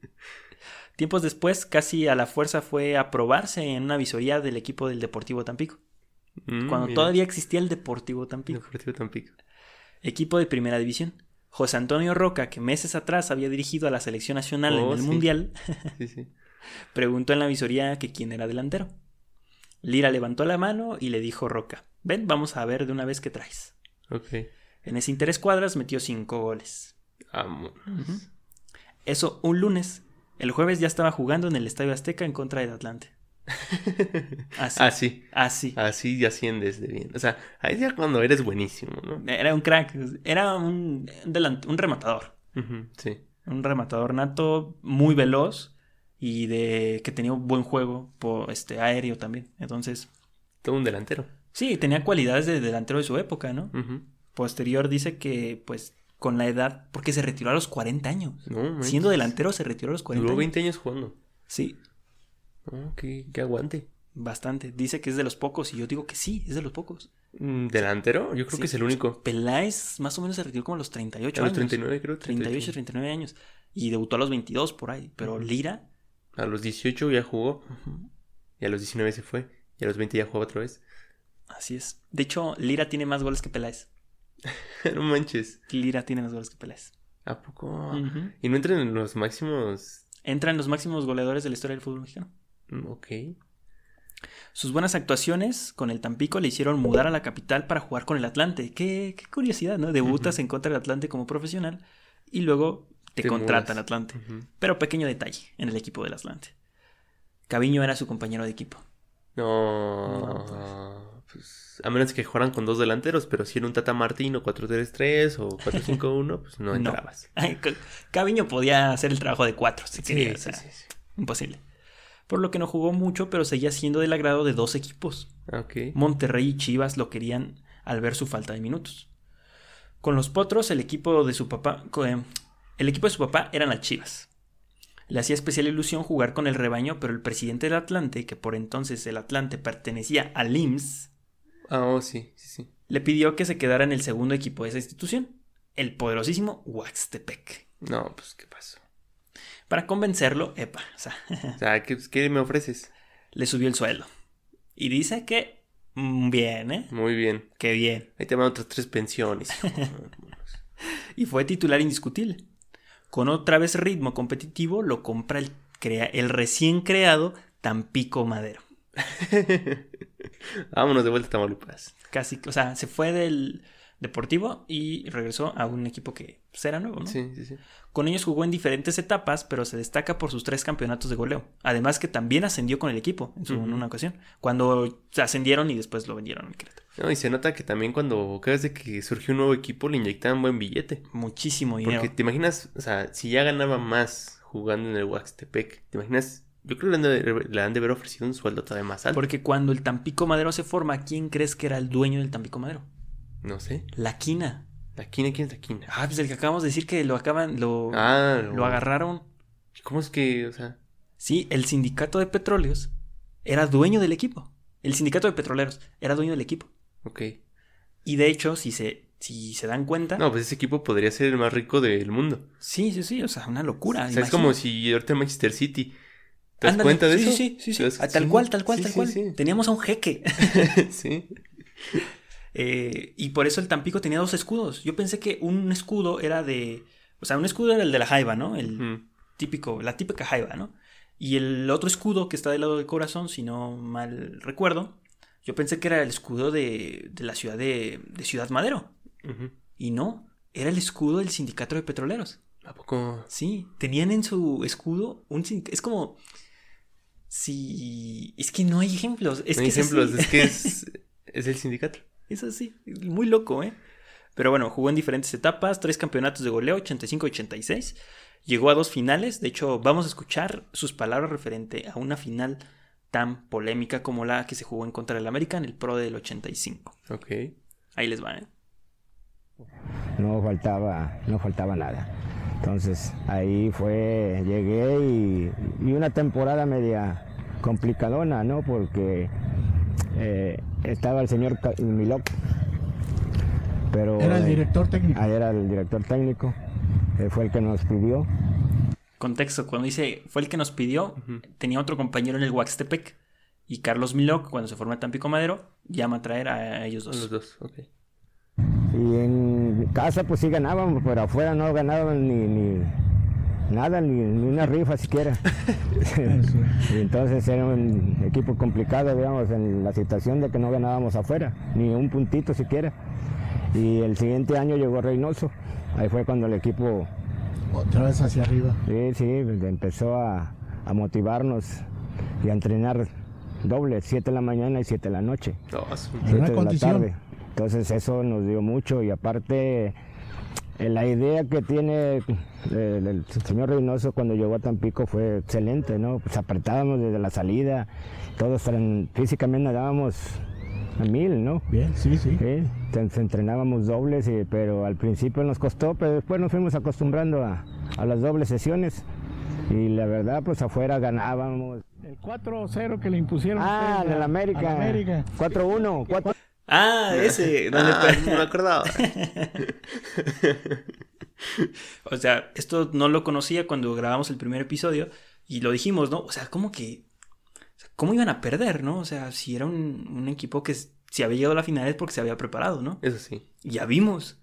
Tiempos después, casi a la fuerza fue aprobarse en una visoría del equipo del Deportivo Tampico. Mm, cuando todavía existía el Deportivo Tampico. Deportivo Tampico. Equipo de primera división. José Antonio Roca, que meses atrás había dirigido a la selección nacional en oh, el Mundial, (laughs) preguntó en la visoría que quién era delantero. Lira levantó la mano y le dijo Roca, ven, vamos a ver de una vez qué traes. En ese interés cuadras metió cinco goles. Eso un lunes, El jueves ya estaba jugando en el Estadio Azteca en contra del Atlante. (laughs) Así. Así. Así. Así ya asciendes de bien. O sea, ahí ya cuando eres buenísimo, ¿no? Era un crack. Era un, un rematador. sí. Un rematador nato, muy veloz y de que tenía un buen juego por este aéreo también. Entonces. Todo un delantero. Sí, tenía cualidades de delantero de su época, ¿no? Posterior dice que, pues, con la edad, porque se retiró a los 40 años. Siendo delantero se retiró a los 40 Duró 20 años jugando. Sí. Oh, qué, aguante. Bastante. Dice que es de los pocos y yo digo que sí, es de los pocos. Mm, ¿Delantero? Yo creo que es el único. Peláez más o menos se retiró como a los 38 a los 39 creo. 38, 39 años. Y debutó a los 22 por ahí. Pero Lira... A los 18 ya jugó. Y a los 19 se fue. Y a los 20 ya jugó otra vez. Así es. De hecho, Lira tiene más goles que Peláez. (laughs) no manches. Lira tiene más goles que Peláez. ¿A poco? ¿Y no entran en los máximos? Entra en los máximos goleadores de la historia del fútbol mexicano. Mm, ok. Sus buenas actuaciones con el Tampico le hicieron mudar a la capital para jugar con el Atlante. Qué, curiosidad, ¿no? Debutas en contra del Atlante como profesional y luego te, contrata el Atlante. Pero pequeño detalle en el equipo del Atlante. Caviño era su compañero de equipo. No. Pues, a menos que jugaran con dos delanteros, pero si era un Tata Martino 4-3-3 o 4-5-1, pues no (laughs) entrabas. Caviño podía hacer el trabajo de cuatro si quería. imposible por lo que no jugó mucho, pero seguía siendo del agrado de dos equipos. Monterrey y Chivas lo querían al ver su falta de minutos. Con los Potros, el equipo de su papá, eh, el equipo de su papá eran las Chivas. Le hacía especial ilusión jugar con el rebaño, pero el presidente del Atlante, que por entonces el Atlante pertenecía al IMSS, ah, oh, sí, sí, sí. le pidió que se quedara en el segundo equipo de esa institución, el poderosísimo Huaxtepec. No, pues, ¿qué pasó? Para convencerlo, epa, o sea, (laughs) o sea ¿qué, me ofreces? Le subió el sueldo. Y dice que mm, bien, ¿eh? Muy bien. Qué bien. Ahí te van otras tres pensiones. (laughs) y fue titular indiscutible. Con otra vez ritmo competitivo, lo compra el, el recién creado Tampico Madero. (laughs) Vámonos de vuelta a Tamaulipas. Casi, o sea, se fue del, deportivo y regresó a un equipo que pues, era nuevo, ¿no? Sí, sí, sí. Con ellos jugó en diferentes etapas, pero se destaca por sus tres campeonatos de goleo. Además que también ascendió con el equipo en, una ocasión, cuando se ascendieron y después lo vendieron al Querétaro. No, y se nota que también cuando cada vez de que surgió un nuevo equipo le inyectaban buen billete. Muchísimo dinero. Porque te imaginas, o sea, si ya ganaba más jugando en el Huaxtepec, ¿te imaginas yo creo que le han, de, haber ofrecido un sueldo todavía más alto. Porque cuando el Tampico Madero se forma, ¿quién crees que era el dueño del Tampico Madero? No sé. La Quina. ¿La Quina quién es la? Ah, pues el que acabamos de decir que lo acaban, lo, ah, lo... agarraron. ¿Cómo es que, o sea? Sí, el sindicato de petróleos era dueño del equipo. El sindicato de petroleros era dueño del equipo. Ok. Y de hecho, si se, si se dan cuenta. No, pues ese equipo podría ser el más rico del mundo. Sí, sí, sí. O sea, una locura. O sea, es como si ahorita Manchester City. ¿Te das cuenta de eso? Sí, sí, sí. Tal cual, tal cual, tal cual. Teníamos a un jeque. (laughs) sí. Eh, y por eso el Tampico tenía dos escudos. Yo pensé que un escudo era de. O sea, un escudo era el de la jaiba, ¿no? El típico, la típica jaiba, ¿no? Y el otro escudo que está del lado del corazón, si no mal recuerdo, yo pensé que era el escudo de, de la ciudad de, de Ciudad Madero. Y no, era el escudo del sindicato de petroleros. ¿A poco? Sí, tenían en su escudo un Es como. Si. Es que no hay ejemplos. Es no hay ejemplos, es que es, (laughs) es el sindicato. Es así, muy loco, ¿eh? Pero bueno, jugó en diferentes etapas, tres campeonatos de goleo, 85-86. Llegó a dos finales, de hecho vamos a escuchar sus palabras referente a una final tan polémica como la que se jugó en contra del América en el Pro del 85. Ok. Ahí les va, ¿eh? No faltaba, no faltaba nada. Entonces ahí fue, llegué y, y una temporada media complicadona, ¿no? Porque eh, estaba el señor Milok. Pero, era el director técnico. Era el director técnico. fue el que nos pidió. Contexto, cuando dice fue el que nos pidió, tenía otro compañero en el Huaxtepec. Y Carlos Milok, cuando se forma Tampico Madero, llama a traer a ellos dos. los dos, ok. Y en casa pues sí ganábamos, pero afuera no ganaban ni Nada, ni, una rifa siquiera. (laughs) (laughs) entonces era un equipo complicado, digamos, en la situación de que no ganábamos afuera, ni un puntito siquiera. Y el siguiente año llegó Reynoso. Ahí fue cuando el equipo Otra vez hacia arriba. Sí, sí, empezó a, a motivarnos y a entrenar doble, 7 de la mañana y 7 de la noche. No, su- Buena 7 de la condición. tarde. Entonces eso nos dio mucho y aparte la idea que tiene eh, el, el señor Reynoso cuando llegó a Tampico fue excelente, ¿no? Pues apretábamos desde la salida, todos físicamente nadábamos a mil, ¿no? Bien, sí, sí. Sí, entonces entrenábamos dobles, y- pero al principio nos costó, pero después nos fuimos acostumbrando a, a las dobles sesiones y la verdad pues afuera ganábamos. El 4-0 que le impusieron. Ah, ustedes en el a- América. América. 4-1, 4 Ah, ese. donde Ah, no (laughs) me acordaba. (laughs) O sea, esto no lo conocía cuando grabamos el primer episodio y lo dijimos, ¿no? O sea, ¿cómo que... ¿Cómo iban a perder, no? O sea, si era un, un equipo que si había llegado a la final es porque se había preparado, ¿no? Eso sí. Ya vimos.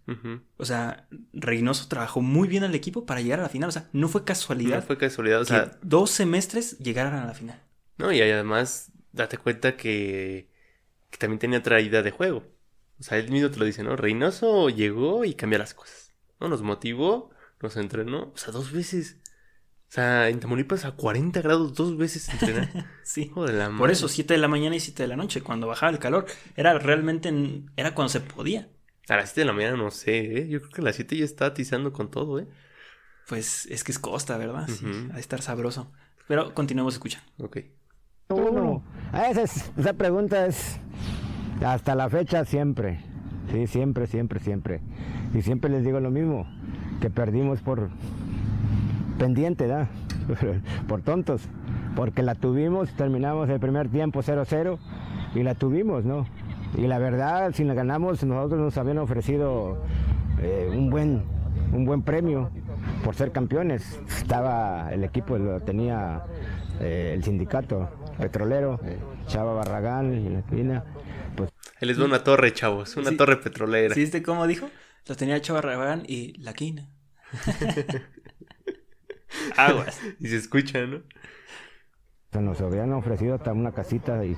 O sea, Reynoso trabajó muy bien al equipo para llegar a la final. O sea, no fue casualidad No fue casualidad, o que sea, dos semestres llegaran a la final. no, y además, date cuenta que, que también tenía otra idea de juego. O sea, él mismo te lo dice, ¿no? Reynoso llegó y cambió las cosas. ¿No? Nos motivó, nos entrenó, o sea, dos veces. O sea, en Tamaulipas a 40 grados dos veces entrenar. (laughs) Sí. Hijo de la Por eso, 7 de la mañana y 7 de la noche, cuando bajaba el calor. Era realmente, en- era cuando se podía. A las 7 de la mañana no sé, ¿eh? Yo creo que a las 7 ya está atizando con todo, ¿eh? Pues es que es costa, ¿verdad? Sí, Ujú. ha de estar sabroso. Pero continuemos escuchando. Ok. Uno. Ah, Esa, es- esa pregunta es hasta la fecha siempre. Sí, siempre, siempre, siempre. Y siempre les digo lo mismo, que perdimos por pendiente, ¿da? (laughs) por tontos. Porque la tuvimos, terminamos el primer tiempo 0-0 y la tuvimos, ¿no? Y la verdad, si la ganamos, nosotros nos habían ofrecido eh, un buen un buen premio por ser campeones. Estaba el equipo, lo tenía eh, el sindicato petrolero, eh, Chava Barragán y la. Pues Ahí les va una torre, chavos. Una Sí. torre petrolera. ¿Sí viste cómo dijo? Lo tenía Chavarrabán y la quina. (laughs) Aguas. Y se escucha, ¿no? se nos habían ofrecido hasta una casita y,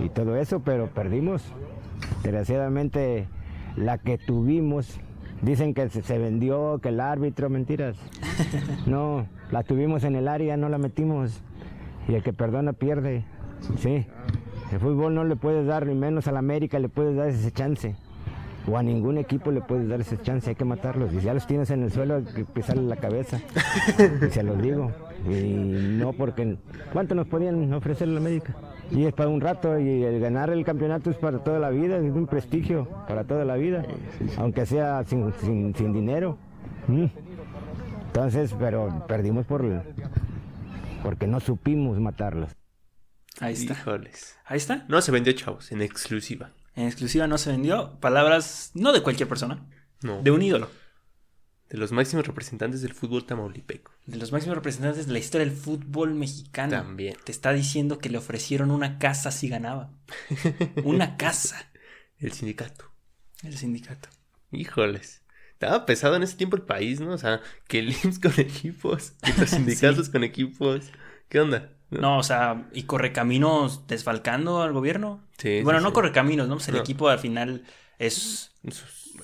y todo eso, pero perdimos. Desgraciadamente, la que tuvimos, dicen que se, se vendió, que el árbitro, mentiras. (laughs) No, la tuvimos en el área, no la metimos. Y el que perdona pierde. Sí. El fútbol no le puedes dar, ni menos al América le puedes dar ese chance. O a ningún equipo le puedes dar ese chance, hay que matarlos. Y si ya los tienes en el suelo, hay que pisarle la cabeza. (laughs) Y se los digo. Y no porque... ¿Cuánto nos podían ofrecer la América? Y es para un rato, y el ganar el campeonato es para toda la vida, es un prestigio para toda la vida, aunque sea sin, sin- sin dinero. Mm. Entonces, pero perdimos por porque no supimos matarlos. Ahí está. Híjoles. Ahí está. No se vendió, chavos, en exclusiva. En exclusiva no se vendió. Palabras no de cualquier persona, No. de un ídolo. De los máximos representantes del fútbol tamaulipeco. De los máximos representantes de la historia del fútbol mexicano. También. Te está diciendo que le ofrecieron una casa si ganaba. Una (laughs) casa. El sindicato. El sindicato. Híjoles. Estaba pesado en ese tiempo el país, ¿no? O sea, que el (laughs) IMSS con equipos, que los (laughs) sindicatos con equipos. ¿Qué onda? No, o sea, y correcaminos desfalcando al gobierno. Sí, bueno, sí, no sí. correcaminos, ¿no? Pues el No. equipo al final es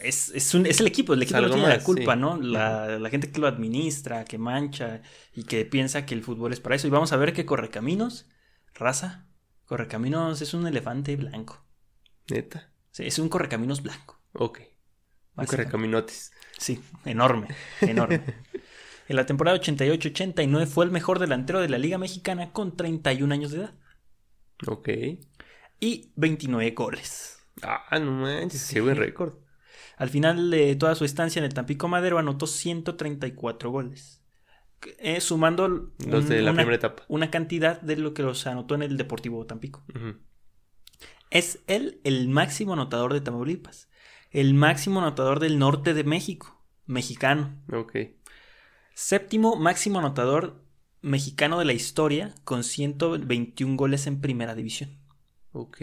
es, es, un- es el equipo, el equipo no tiene la culpa. ¿no? La, la gente que lo administra, que mancha y que piensa que el fútbol es para eso. Y vamos a ver que Correcaminos, raza, Correcaminos es un elefante blanco. Neta. Sí, es un Correcaminos blanco. Ok. Un correcaminotes. Sí, enorme, enorme. (laughs) en la temporada 88-89 fue el mejor delantero de la Liga Mexicana con 31 años de edad Ok. y 29 goles. Ah, no manches, sí, buen récord. Al final de toda su estancia en el Tampico Madero anotó 134 goles. eh, sumando Los un- de la una, primera etapa. una cantidad de lo que los anotó en el Deportivo Tampico. Es él el máximo anotador de Tamaulipas, el máximo anotador del norte de México, mexicano. Ok. Séptimo máximo anotador mexicano de la historia con 121 goles en primera división. Ok.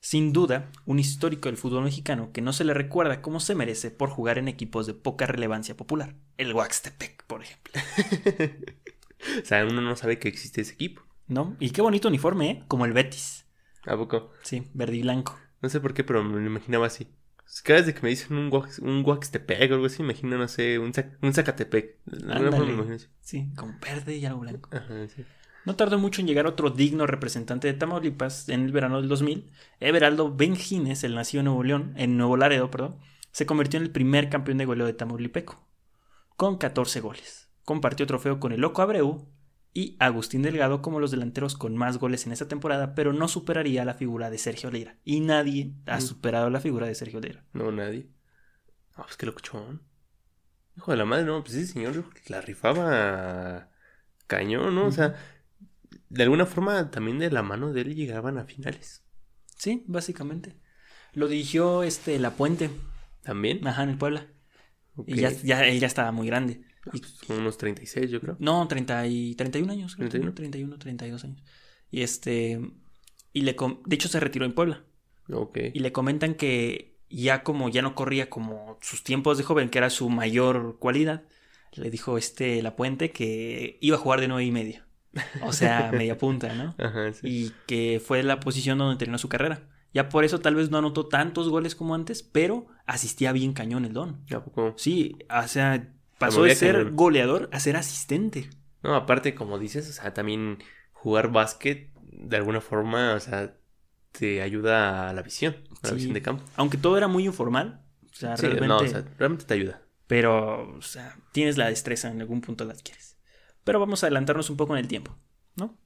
Sin duda, un histórico del fútbol mexicano que no se le recuerda como se merece por jugar en equipos de poca relevancia popular. El Huaxtepec, por ejemplo. (laughs) O sea, uno no sabe que existe ese equipo. ¿No? Y qué bonito uniforme, ¿eh? Como el Betis. ¿A poco? Sí, verde y blanco. No sé por qué, pero me lo imaginaba así. Cada vez que me dicen un, Wax, un Waxtepec o algo así, imagino, no sé, un, un Zacatepec. Ándale. Sí, con verde y algo blanco. Ajá, sí. No tardó mucho en llegar otro digno representante de Tamaulipas en el verano del 2000. Everaldo Benjines, el nacido en Nuevo León, en Nuevo Laredo, perdón, se convirtió en el primer campeón de goleo de Tamaulipeco, con 14 goles. Compartió trofeo con el Loco Abreu y Agustín Delgado como los delanteros con más goles en esa temporada, pero no superaría la figura de Sergio Leira. Y nadie ha Mm. superado la figura de Sergio Leira. No, nadie. Ah, pues qué locuchón. Hijo de la madre, no, pues ese señor la rifaba cañón, ¿no? O sea, de alguna forma también de la mano de él llegaban a finales. Sí, básicamente. Lo dirigió este La Puente, También. ajá, en el Puebla. Y ya, ya, él ya estaba muy grande. Y- Pues, unos 36, yo creo. No, 30 y 31 años. creo que 31. tenía, 31, 32 años. Y este. Y le de hecho, se retiró en Puebla. Ok. Y le comentan que ya como ya no corría como sus tiempos de joven, que era su mayor cualidad, le dijo este La Puente que iba a jugar de nueve y medio. O sea, (laughs) media punta, ¿no? Ajá, sí. Y que fue la posición donde terminó su carrera. Ya por eso tal vez no anotó tantos goles como antes, pero asistía bien cañón el don. ¿A poco? Sí, o sea, pasó de ser goleador a ser asistente. No, aparte, como dices, o sea, también jugar básquet, de alguna forma, o sea, te ayuda a la visión, a la Sí. visión de campo. Aunque todo era muy informal. O sea, Sí, realmente. no, o sea, realmente te ayuda. Pero, o sea, tienes la destreza, en algún punto la adquieres. Pero vamos a adelantarnos un poco en el tiempo, ¿no?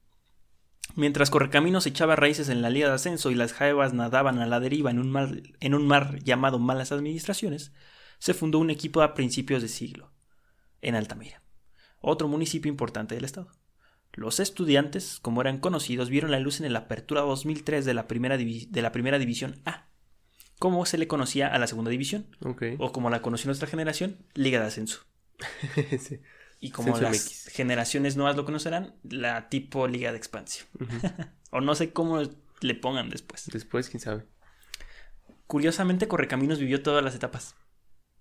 Mientras Correcaminos echaba raíces en la Liga de Ascenso y las Jaivas nadaban a la deriva en un mar, en un mar llamado Malas Administraciones, se fundó un equipo a principios de siglo, en Altamira, otro municipio importante del estado. Los estudiantes, como eran conocidos, vieron la luz en la apertura 2003 de la primera, de la primera división A, como se le conocía a la segunda división, o como la conoció nuestra generación, Liga de Ascenso. (laughs) Sí. Y como Ascenso las MX. generaciones nuevas lo conocerán, la tipo Liga de Expansión. (laughs) O no sé cómo le pongan después. Después, quién sabe. Curiosamente, Correcaminos vivió todas las etapas.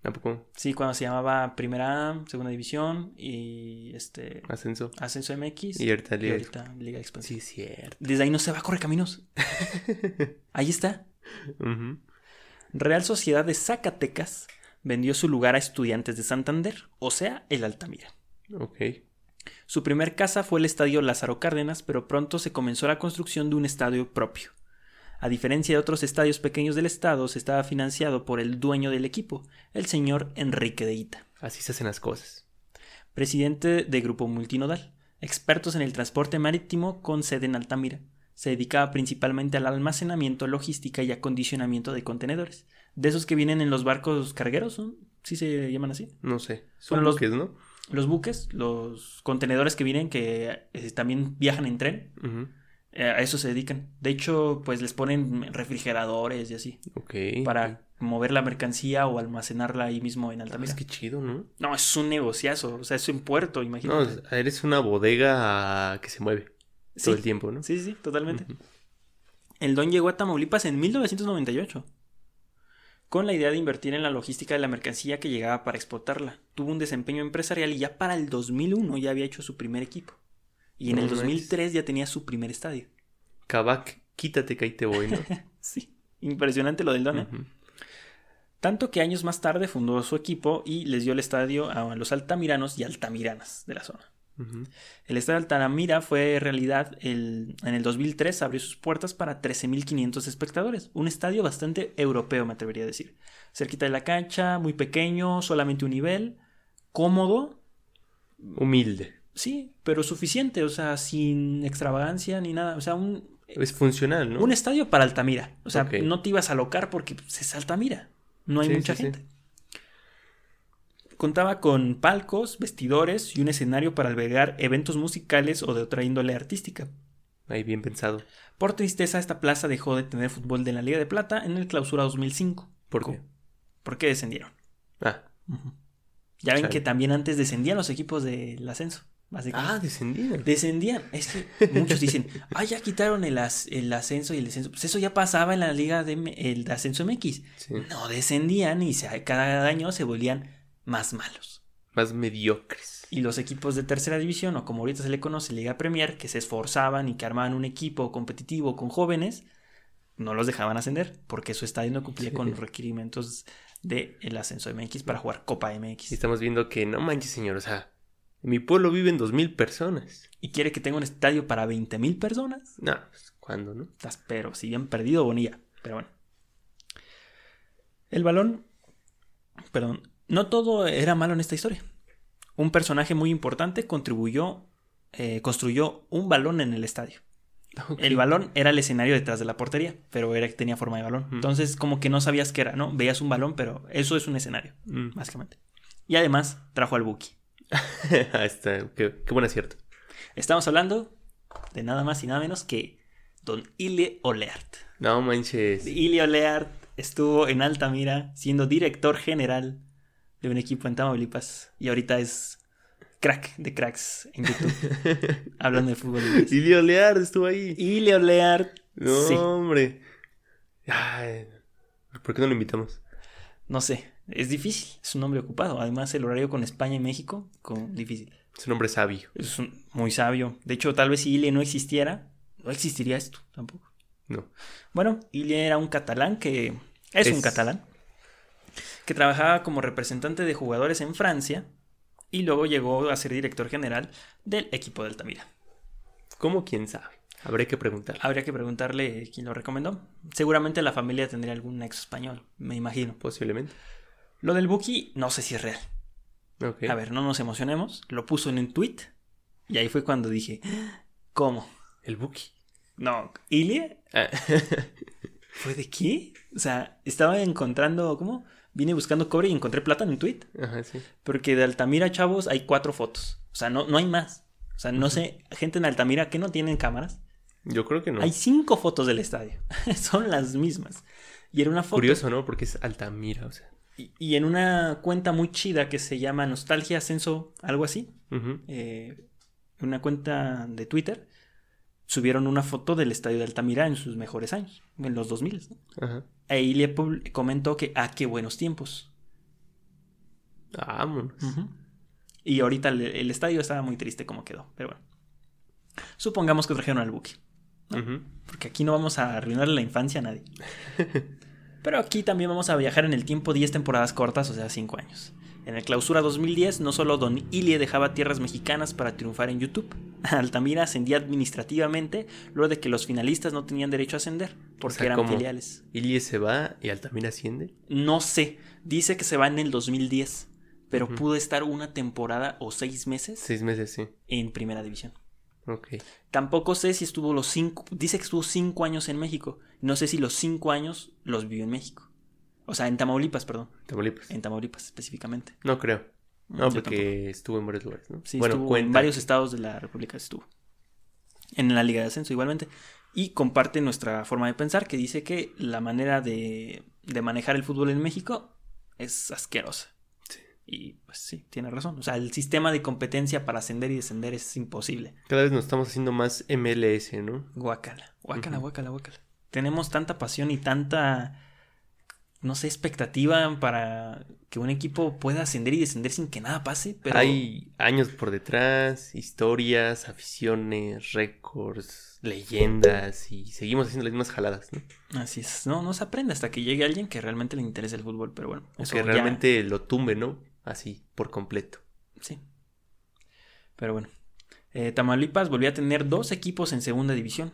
¿A poco? Sí, cuando se llamaba Primera A, Segunda División y este Ascenso. Ascenso MX. Y ahorita y Liga. ahorita Liga Expansión. Sí, cierto. Desde ahí no se va Correcaminos. (laughs) Ahí está. Real Sociedad de Zacatecas vendió su lugar a Estudiantes de Santander, o sea, el Altamira. Ok. Su primer casa fue el estadio Lázaro Cárdenas, pero pronto se comenzó la construcción de un estadio propio. A diferencia de otros estadios pequeños del estado, se estaba financiado por el dueño del equipo, el señor Enrique de Ita, Así se hacen las cosas. presidente de Grupo Multinodal, expertos en el transporte marítimo con sede en Altamira. Se dedicaba principalmente al almacenamiento, logística y acondicionamiento de contenedores. De esos que vienen en los barcos cargueros, ¿no? ¿sí se llaman así? No sé. Son Bueno, los- buques, ¿no? Los buques, los contenedores que vienen que eh, también viajan en tren. Eh, a eso se dedican. De hecho, pues les ponen refrigeradores y así. Ok. Para mover la mercancía o almacenarla ahí mismo en Ah, Altamira. Es que chido, ¿no? No, es un negociazo. O sea, es un puerto, No, imagínate. eres una bodega que se mueve sí, todo el tiempo, ¿no? sí, sí, totalmente. El Don llegó a Tamaulipas en 1998. Con la idea de invertir en la logística de la mercancía que llegaba para exportarla. Tuvo un desempeño empresarial y ya para el 2001 ya había hecho su primer equipo. Y en No el manches. 2003 ya tenía su primer estadio. Kavak, quítate que ahí te voy, ¿no? (laughs) Sí, impresionante lo del Don, ¿eh? Ujú. Tanto que años más tarde fundó su equipo y les dio el estadio a los altamiranos y altamiranas de la zona. El estadio Altamira fue realidad el- en el 2003, abrió sus puertas para 13.500 espectadores. Un estadio bastante europeo, me atrevería a decir. Cerquita de la cancha, muy pequeño, solamente un nivel, cómodo, Humilde. Sí, pero suficiente, o sea, sin extravagancia ni nada. O sea, un, Es funcional, ¿no? un estadio para Altamira. O sea, no te ibas a locar porque es Altamira. No hay Sí, mucha sí, sí. gente. Contaba con palcos, vestidores y un escenario para albergar eventos musicales o de otra índole artística. Ahí bien pensado. Por tristeza, esta plaza dejó de tener fútbol de la Liga de Plata en el clausura 2005. ¿Por qué? ¿Por qué descendieron? Ah, Ya ven Chale. que también antes descendían los equipos del ascenso. Básicamente. ah. Descendían. Es que muchos dicen, (laughs) ah, ya quitaron el, as- el ascenso y el descenso. Pues eso ya pasaba en la liga de M- el de ascenso MX. Sí. No descendían y se- cada año se volvían más malos. Más mediocres. Y los equipos de tercera división, o como ahorita se le conoce, Liga Premier, que se esforzaban y que armaban un equipo competitivo con jóvenes, no los dejaban ascender porque su estadio no cumplía Sí. con los requerimientos del ascenso MX para jugar Copa Y MX. estamos viendo que no manches, señor. O sea, en mi pueblo viven dos mil personas. Y quiere que tenga un estadio para 20 mil personas. No, pues, ¿cuándo, no? Estás pero si bien perdido Bonilla. Pero bueno. El balón. Perdón. No todo era malo en esta historia. Un personaje muy importante contribuyó. eh, construyó un balón en el estadio. El balón era el escenario detrás de la portería, pero era, tenía forma de balón. Entonces, como que no sabías qué era, ¿no? Veías un balón, pero eso es un escenario, Mm. básicamente. Y además trajo al Buki. (laughs) Ahí está. Qué, qué buen acierto. Estamos hablando de nada más y nada menos que Don Ile Oleart. No manches. Ile Oleart estuvo en Altamira siendo director general de un equipo en Tamaulipas y ahorita es crack de cracks en YouTube, (laughs) hablando de fútbol. inglés. Leard estuvo ahí. Ile Oleart, No, sí, hombre. Ay, ¿Por qué no lo invitamos? no sé, es difícil, es un hombre ocupado. Además, el horario con España y México, con difícil. Es un hombre sabio. Es un- muy sabio. De hecho, tal vez si Ile no existiera, no existiría esto tampoco. No. Bueno, Ile era un catalán que es, un catalán que trabajaba como representante de jugadores en Francia y luego llegó a ser director general del equipo de Altamira. ¿Cómo? ¿Quién sabe? Habrá que preguntar. Habría que preguntarle quién lo recomendó. Seguramente la familia tendría algún nexo español, me imagino. Posiblemente. Lo del Buki, no sé si es real. A ver, no nos emocionemos. Lo puso en un tweet y ahí fue cuando dije, ¿cómo? El Buki. No, Ilie Ah, (laughs) ¿Fue de qué? O sea, estaba encontrando, ¿cómo? Vine buscando cobre y encontré plata en un tweet. Ajá, sí. Porque de Altamira, chavos, hay cuatro fotos. O sea, no, no hay más. O sea, no sé, gente en Altamira que no tienen cámaras. Yo creo que no. Hay cinco fotos del estadio. (laughs) Son las mismas. Y era una foto. Curioso, ¿no? Porque es Altamira, o sea. Y, y en una cuenta muy chida que se llama Nostalgia Ascenso, algo así. Ujú. eh, una cuenta de Twitter. Subieron una foto del estadio de Altamira en sus mejores años, en los 2000. ¿no? Ajá. Ahí le comentó que, ah, qué buenos tiempos. Vámonos. Y ahorita el, el estadio estaba muy triste como quedó, pero bueno. Supongamos que trajeron al Ujú. porque aquí no vamos a arruinarle la infancia a nadie. (laughs) Pero aquí también vamos a viajar en el tiempo 10 temporadas cortas, o sea, 5 años. En el clausura 2010, no solo Don Ilie dejaba tierras mexicanas para triunfar en YouTube, (laughs) Altamira ascendía administrativamente luego de que los finalistas no tenían derecho a ascender, porque sea, eran ¿cómo? filiales. Ilie se va y Altamira asciende. No sé, dice que se va en el 2010, pero Ujú. pudo estar una temporada o seis meses Seis meses, sí. en primera división. Ok. Tampoco sé si estuvo los cinco, dice que estuvo cinco años en México. No sé si los cinco años los vivió en México. O sea, en Tamaulipas, perdón. Tamaulipas. En Tamaulipas específicamente. No creo. No, Yo porque tampoco. estuvo en varios lugares, ¿no? Sí, bueno, estuvo en varios estados de la República estuvo. En la Liga de Ascenso igualmente. Y comparte nuestra forma de pensar que dice que la manera de, de manejar el fútbol en México es asquerosa. Y pues sí, tiene razón. O sea, el sistema de competencia para ascender y descender es imposible. Cada vez nos estamos haciendo más MLS, ¿no? Guácala, guácala, Ujú. guácala, guácala. Tenemos tanta pasión y tanta, no sé, expectativa para que un equipo pueda ascender y descender sin que nada pase, pero Hay años por detrás, historias, aficiones, récords, leyendas y seguimos haciendo las mismas jaladas, ¿no? así es. No, no se aprende hasta que llegue alguien que realmente le interese el fútbol, pero bueno, O que ya- realmente lo tumbe, ¿no? Así, por completo. Sí. Pero bueno. Eh, Tamaulipas volvió a tener dos equipos en segunda división.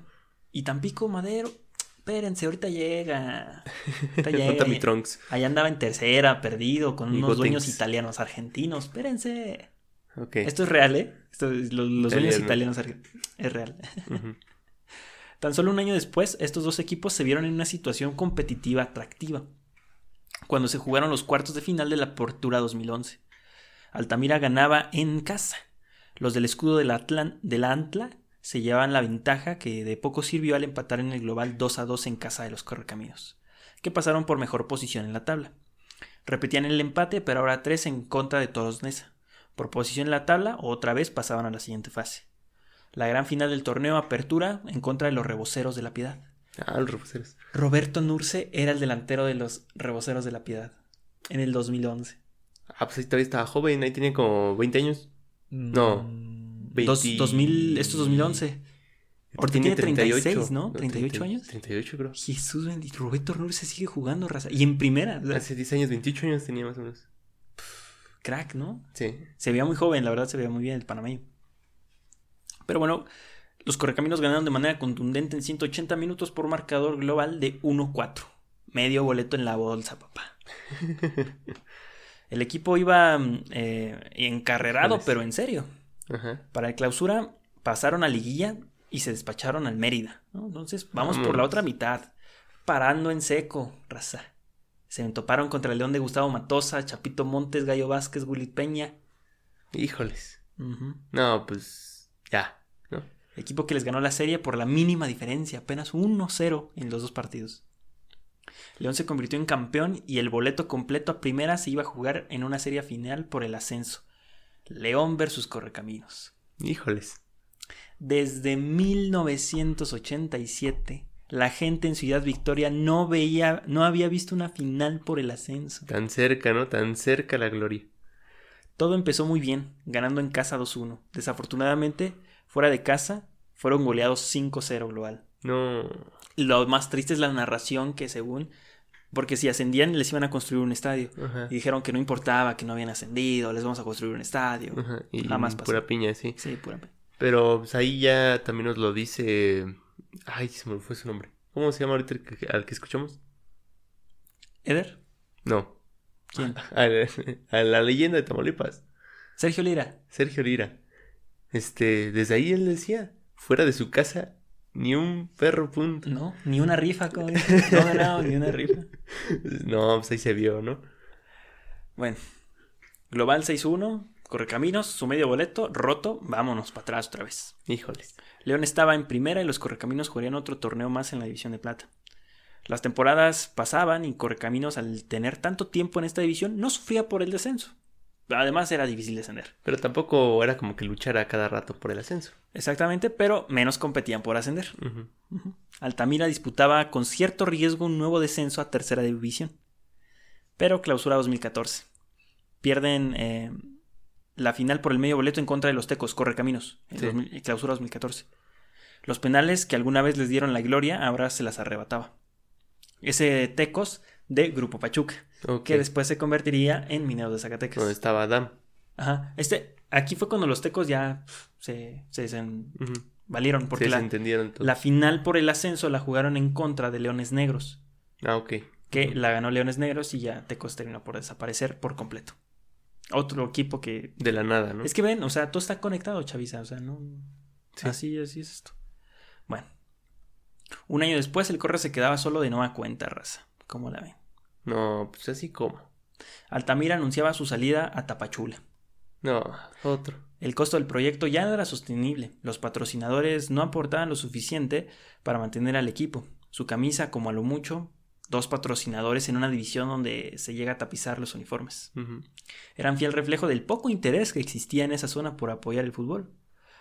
Y Tampico Madero, espérense, ahorita llega. Ahorita (laughs) llega. Nota mi Trunks. Allá andaba en tercera, perdido, con Y unos dueños italianos argentinos. Espérense. Esto es real, ¿eh? Esto es- lo- los dueños Italiano. italianos arge- es real. (laughs) Tan solo un año después, estos dos equipos se vieron en una situación competitiva atractiva. Cuando se jugaron los cuartos de final de la Apertura 2011. Altamira ganaba en casa. Los del escudo del, Atlan- Antla se llevaban la ventaja que de poco sirvió al empatar en el global 2 a 2 en casa de los Correcaminos, que pasaron por mejor posición en la tabla. Repetían el empate, pero ahora 3 en contra de Toros Neza. Por posición en la tabla, otra vez pasaban a la siguiente fase. La gran final del torneo Apertura en contra de los Reboceros de la Piedad. Ah, los reposeros. Roberto Nurce era el delantero de los Reboceros de la Piedad en el 2011. Ah, pues ahí todavía estaba joven, ahí tenía como 20 años. No, Dos- 20 2000, esto es 2011. Ahorita tiene 36, ¿no? 38 años. 38, creo. Jesús bendito. Roberto Ornur se sigue jugando, raza. Y en primera. Hace 10 años, 28 años tenía más o menos. Crack, ¿no? Sí. Se veía muy joven, la verdad se veía muy bien el panameño. Pero bueno, los correcaminos ganaron de manera contundente en 180 minutos por marcador global de 1-4. Medio boleto en la bolsa, papá. (laughs) El equipo iba eh, encarrerado, Híjoles. pero en serio. Ajá. Para el clausura pasaron a liguilla y se despacharon al Mérida. ¿no? Entonces vamos por la otra mitad. Parando en seco, raza. Se toparon contra el León de Gustavo Matosa, Chapito Montes, Gallo Vázquez, Willy Peña. Híjoles. No, pues ya. Equipo que les ganó la serie por la mínima diferencia, apenas 1-0 en los dos partidos. León se convirtió en campeón y el boleto completo a primera se iba a jugar en una serie final por el ascenso. León versus Correcaminos. Híjoles. Desde 1987, la gente en Ciudad Victoria no veía, no había visto una final por el ascenso. Tan cerca, ¿no? Tan cerca la gloria. Todo empezó muy bien, ganando en casa 2-1. Desafortunadamente, fuera de casa, fueron goleados 5-0 global. No. Lo más triste es la narración que según... Porque si ascendían les iban a construir un estadio. Ajá. Y dijeron que no importaba, que no habían ascendido, les vamos a construir un estadio. Ajá. Y Jamás pasó. pura piña, sí. Sí, pura... Pero pues, ahí ya también nos lo dice. Ay, se me fue su nombre. ¿Cómo se llama ahorita al que escuchamos? ¿Eder? No. ¿Quién? (laughs) A la, a la leyenda de Tamaulipas. Sergio Lira. Sergio Lira. Este, desde ahí él decía, fuera de su casa, ni un perro punto. No, ni una rifa, como dice. (laughs) No ganaron ni una rifa. No, pues ahí se vio, ¿no? Bueno, Global 6-1, Correcaminos, su medio boleto, roto, vámonos para atrás otra vez. Híjoles. León estaba en primera y los Correcaminos jugarían otro torneo más en la División de Plata. Las temporadas pasaban y Correcaminos, al tener tanto tiempo en esta división, no sufría por el descenso. Además, era difícil descender. Pero tampoco era como que luchara cada rato por el ascenso. Exactamente, pero menos competían por ascender. Altamira disputaba con cierto riesgo un nuevo descenso a tercera división. Pero clausura 2014. Pierden eh, la final por el medio boleto en contra de los Tecos, Correcaminos, en Sí. 2000 clausura 2014. Los penales que alguna vez les dieron la gloria, ahora se las arrebataba. Ese Tecos de Grupo Pachuca, que después se convertiría en Mineros de Zacatecas. Donde estaba Adam. Ajá. Este, aquí fue cuando los Tecos ya se, se, valieron, porque se la, entendieron todo. la final por el ascenso la jugaron en contra de Leones Negros, Ah, ok. que la ganó Leones Negros y ya Tecos terminó por desaparecer por completo. Otro equipo que... De la nada, ¿no? Es que ven, o sea, todo está conectado, Chavisa, o sea, no... Sí. Así, así es esto. Bueno. Un año después el Corre se quedaba solo de nueva cuenta, raza. ¿Cómo la ven? No, pues así como. Altamira anunciaba su salida a Tapachula. No, otro. El costo del proyecto ya no era sostenible. Los patrocinadores no aportaban lo suficiente para mantener al equipo. Su camisa, como a lo mucho, dos patrocinadores en una división donde se llega a tapizar los uniformes. Eran fiel reflejo del poco interés que existía en esa zona por apoyar el fútbol.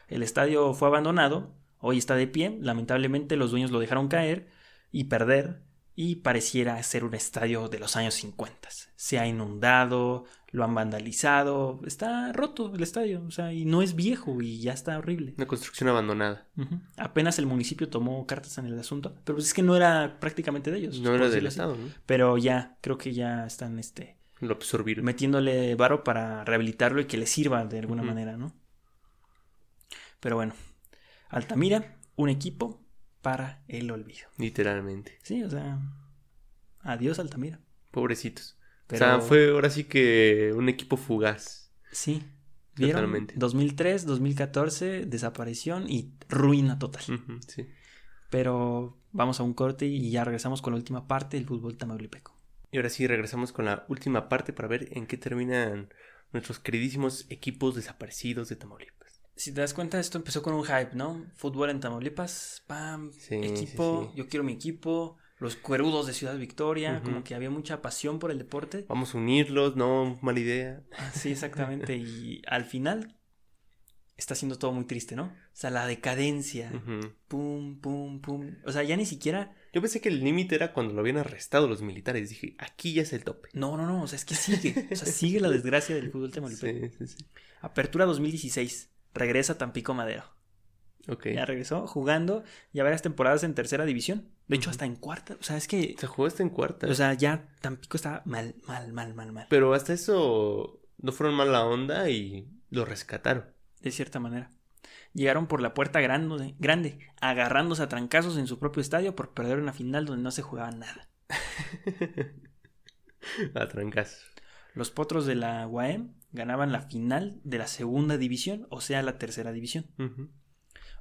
El estadio fue abandonado, hoy está de pie, lamentablemente los dueños lo dejaron caer y perder y pareciera ser un estadio de los años 50. Se ha inundado, lo han vandalizado, está roto el estadio, o sea, y no es viejo y ya está horrible. Una construcción abandonada. Apenas el municipio tomó cartas en el asunto, pero pues es que no era prácticamente de ellos. No era del. Estado, ¿no? Pero ya, creo que ya están este Lo absorbieron. metiéndole varo para rehabilitarlo y que le sirva de alguna manera, ¿no? Pero bueno, Altamira, un equipo para el olvido. Literalmente. Sí, o sea, adiós Altamira. Pobrecitos. Pero O sea, fue ahora sí que un equipo fugaz. sí, vieron Totalmente. 2003, 2014, desaparición y ruina total. Sí. Pero vamos a un corte y ya regresamos con la última parte del fútbol tamaulipeco. Y ahora sí regresamos con la última parte para ver en qué terminan nuestros queridísimos equipos desaparecidos de Tamaulipas. Si te das cuenta, esto empezó con un hype, ¿no? Fútbol en Tamaulipas, pam, Sí, equipo, sí, sí. yo quiero mi equipo, los cuerudos de Ciudad Victoria, como que había mucha pasión por el deporte. Vamos a unirlos, no, mala idea. Ah, Sí, exactamente. y al final está siendo todo muy triste, ¿no? O sea, la decadencia. Pum, pum, pum. O sea, ya ni siquiera. Yo pensé que el límite era cuando lo habían arrestado los militares. Dije, aquí ya es el tope. No, no, no. O sea, es que sigue. O sea, sigue la desgracia del fútbol tamaulipeco. Sí, sí, sí. Apertura 2016. Regresa Tampico Madero. Ok. Ya regresó jugando ya varias temporadas en tercera división. De hecho, hasta en cuarta. O sea, es que. Se jugó hasta en cuarta. O sea, ya Tampico estaba mal, mal, mal, mal, mal. Pero hasta eso no fueron mala onda y lo rescataron. De cierta manera. Llegaron por la puerta grande, grande, agarrándose a trancazos en su propio estadio por perder una final donde no se jugaba nada. (laughs) A trancas. Los potros de la UAM ganaban la final de la segunda división, o sea, la tercera división.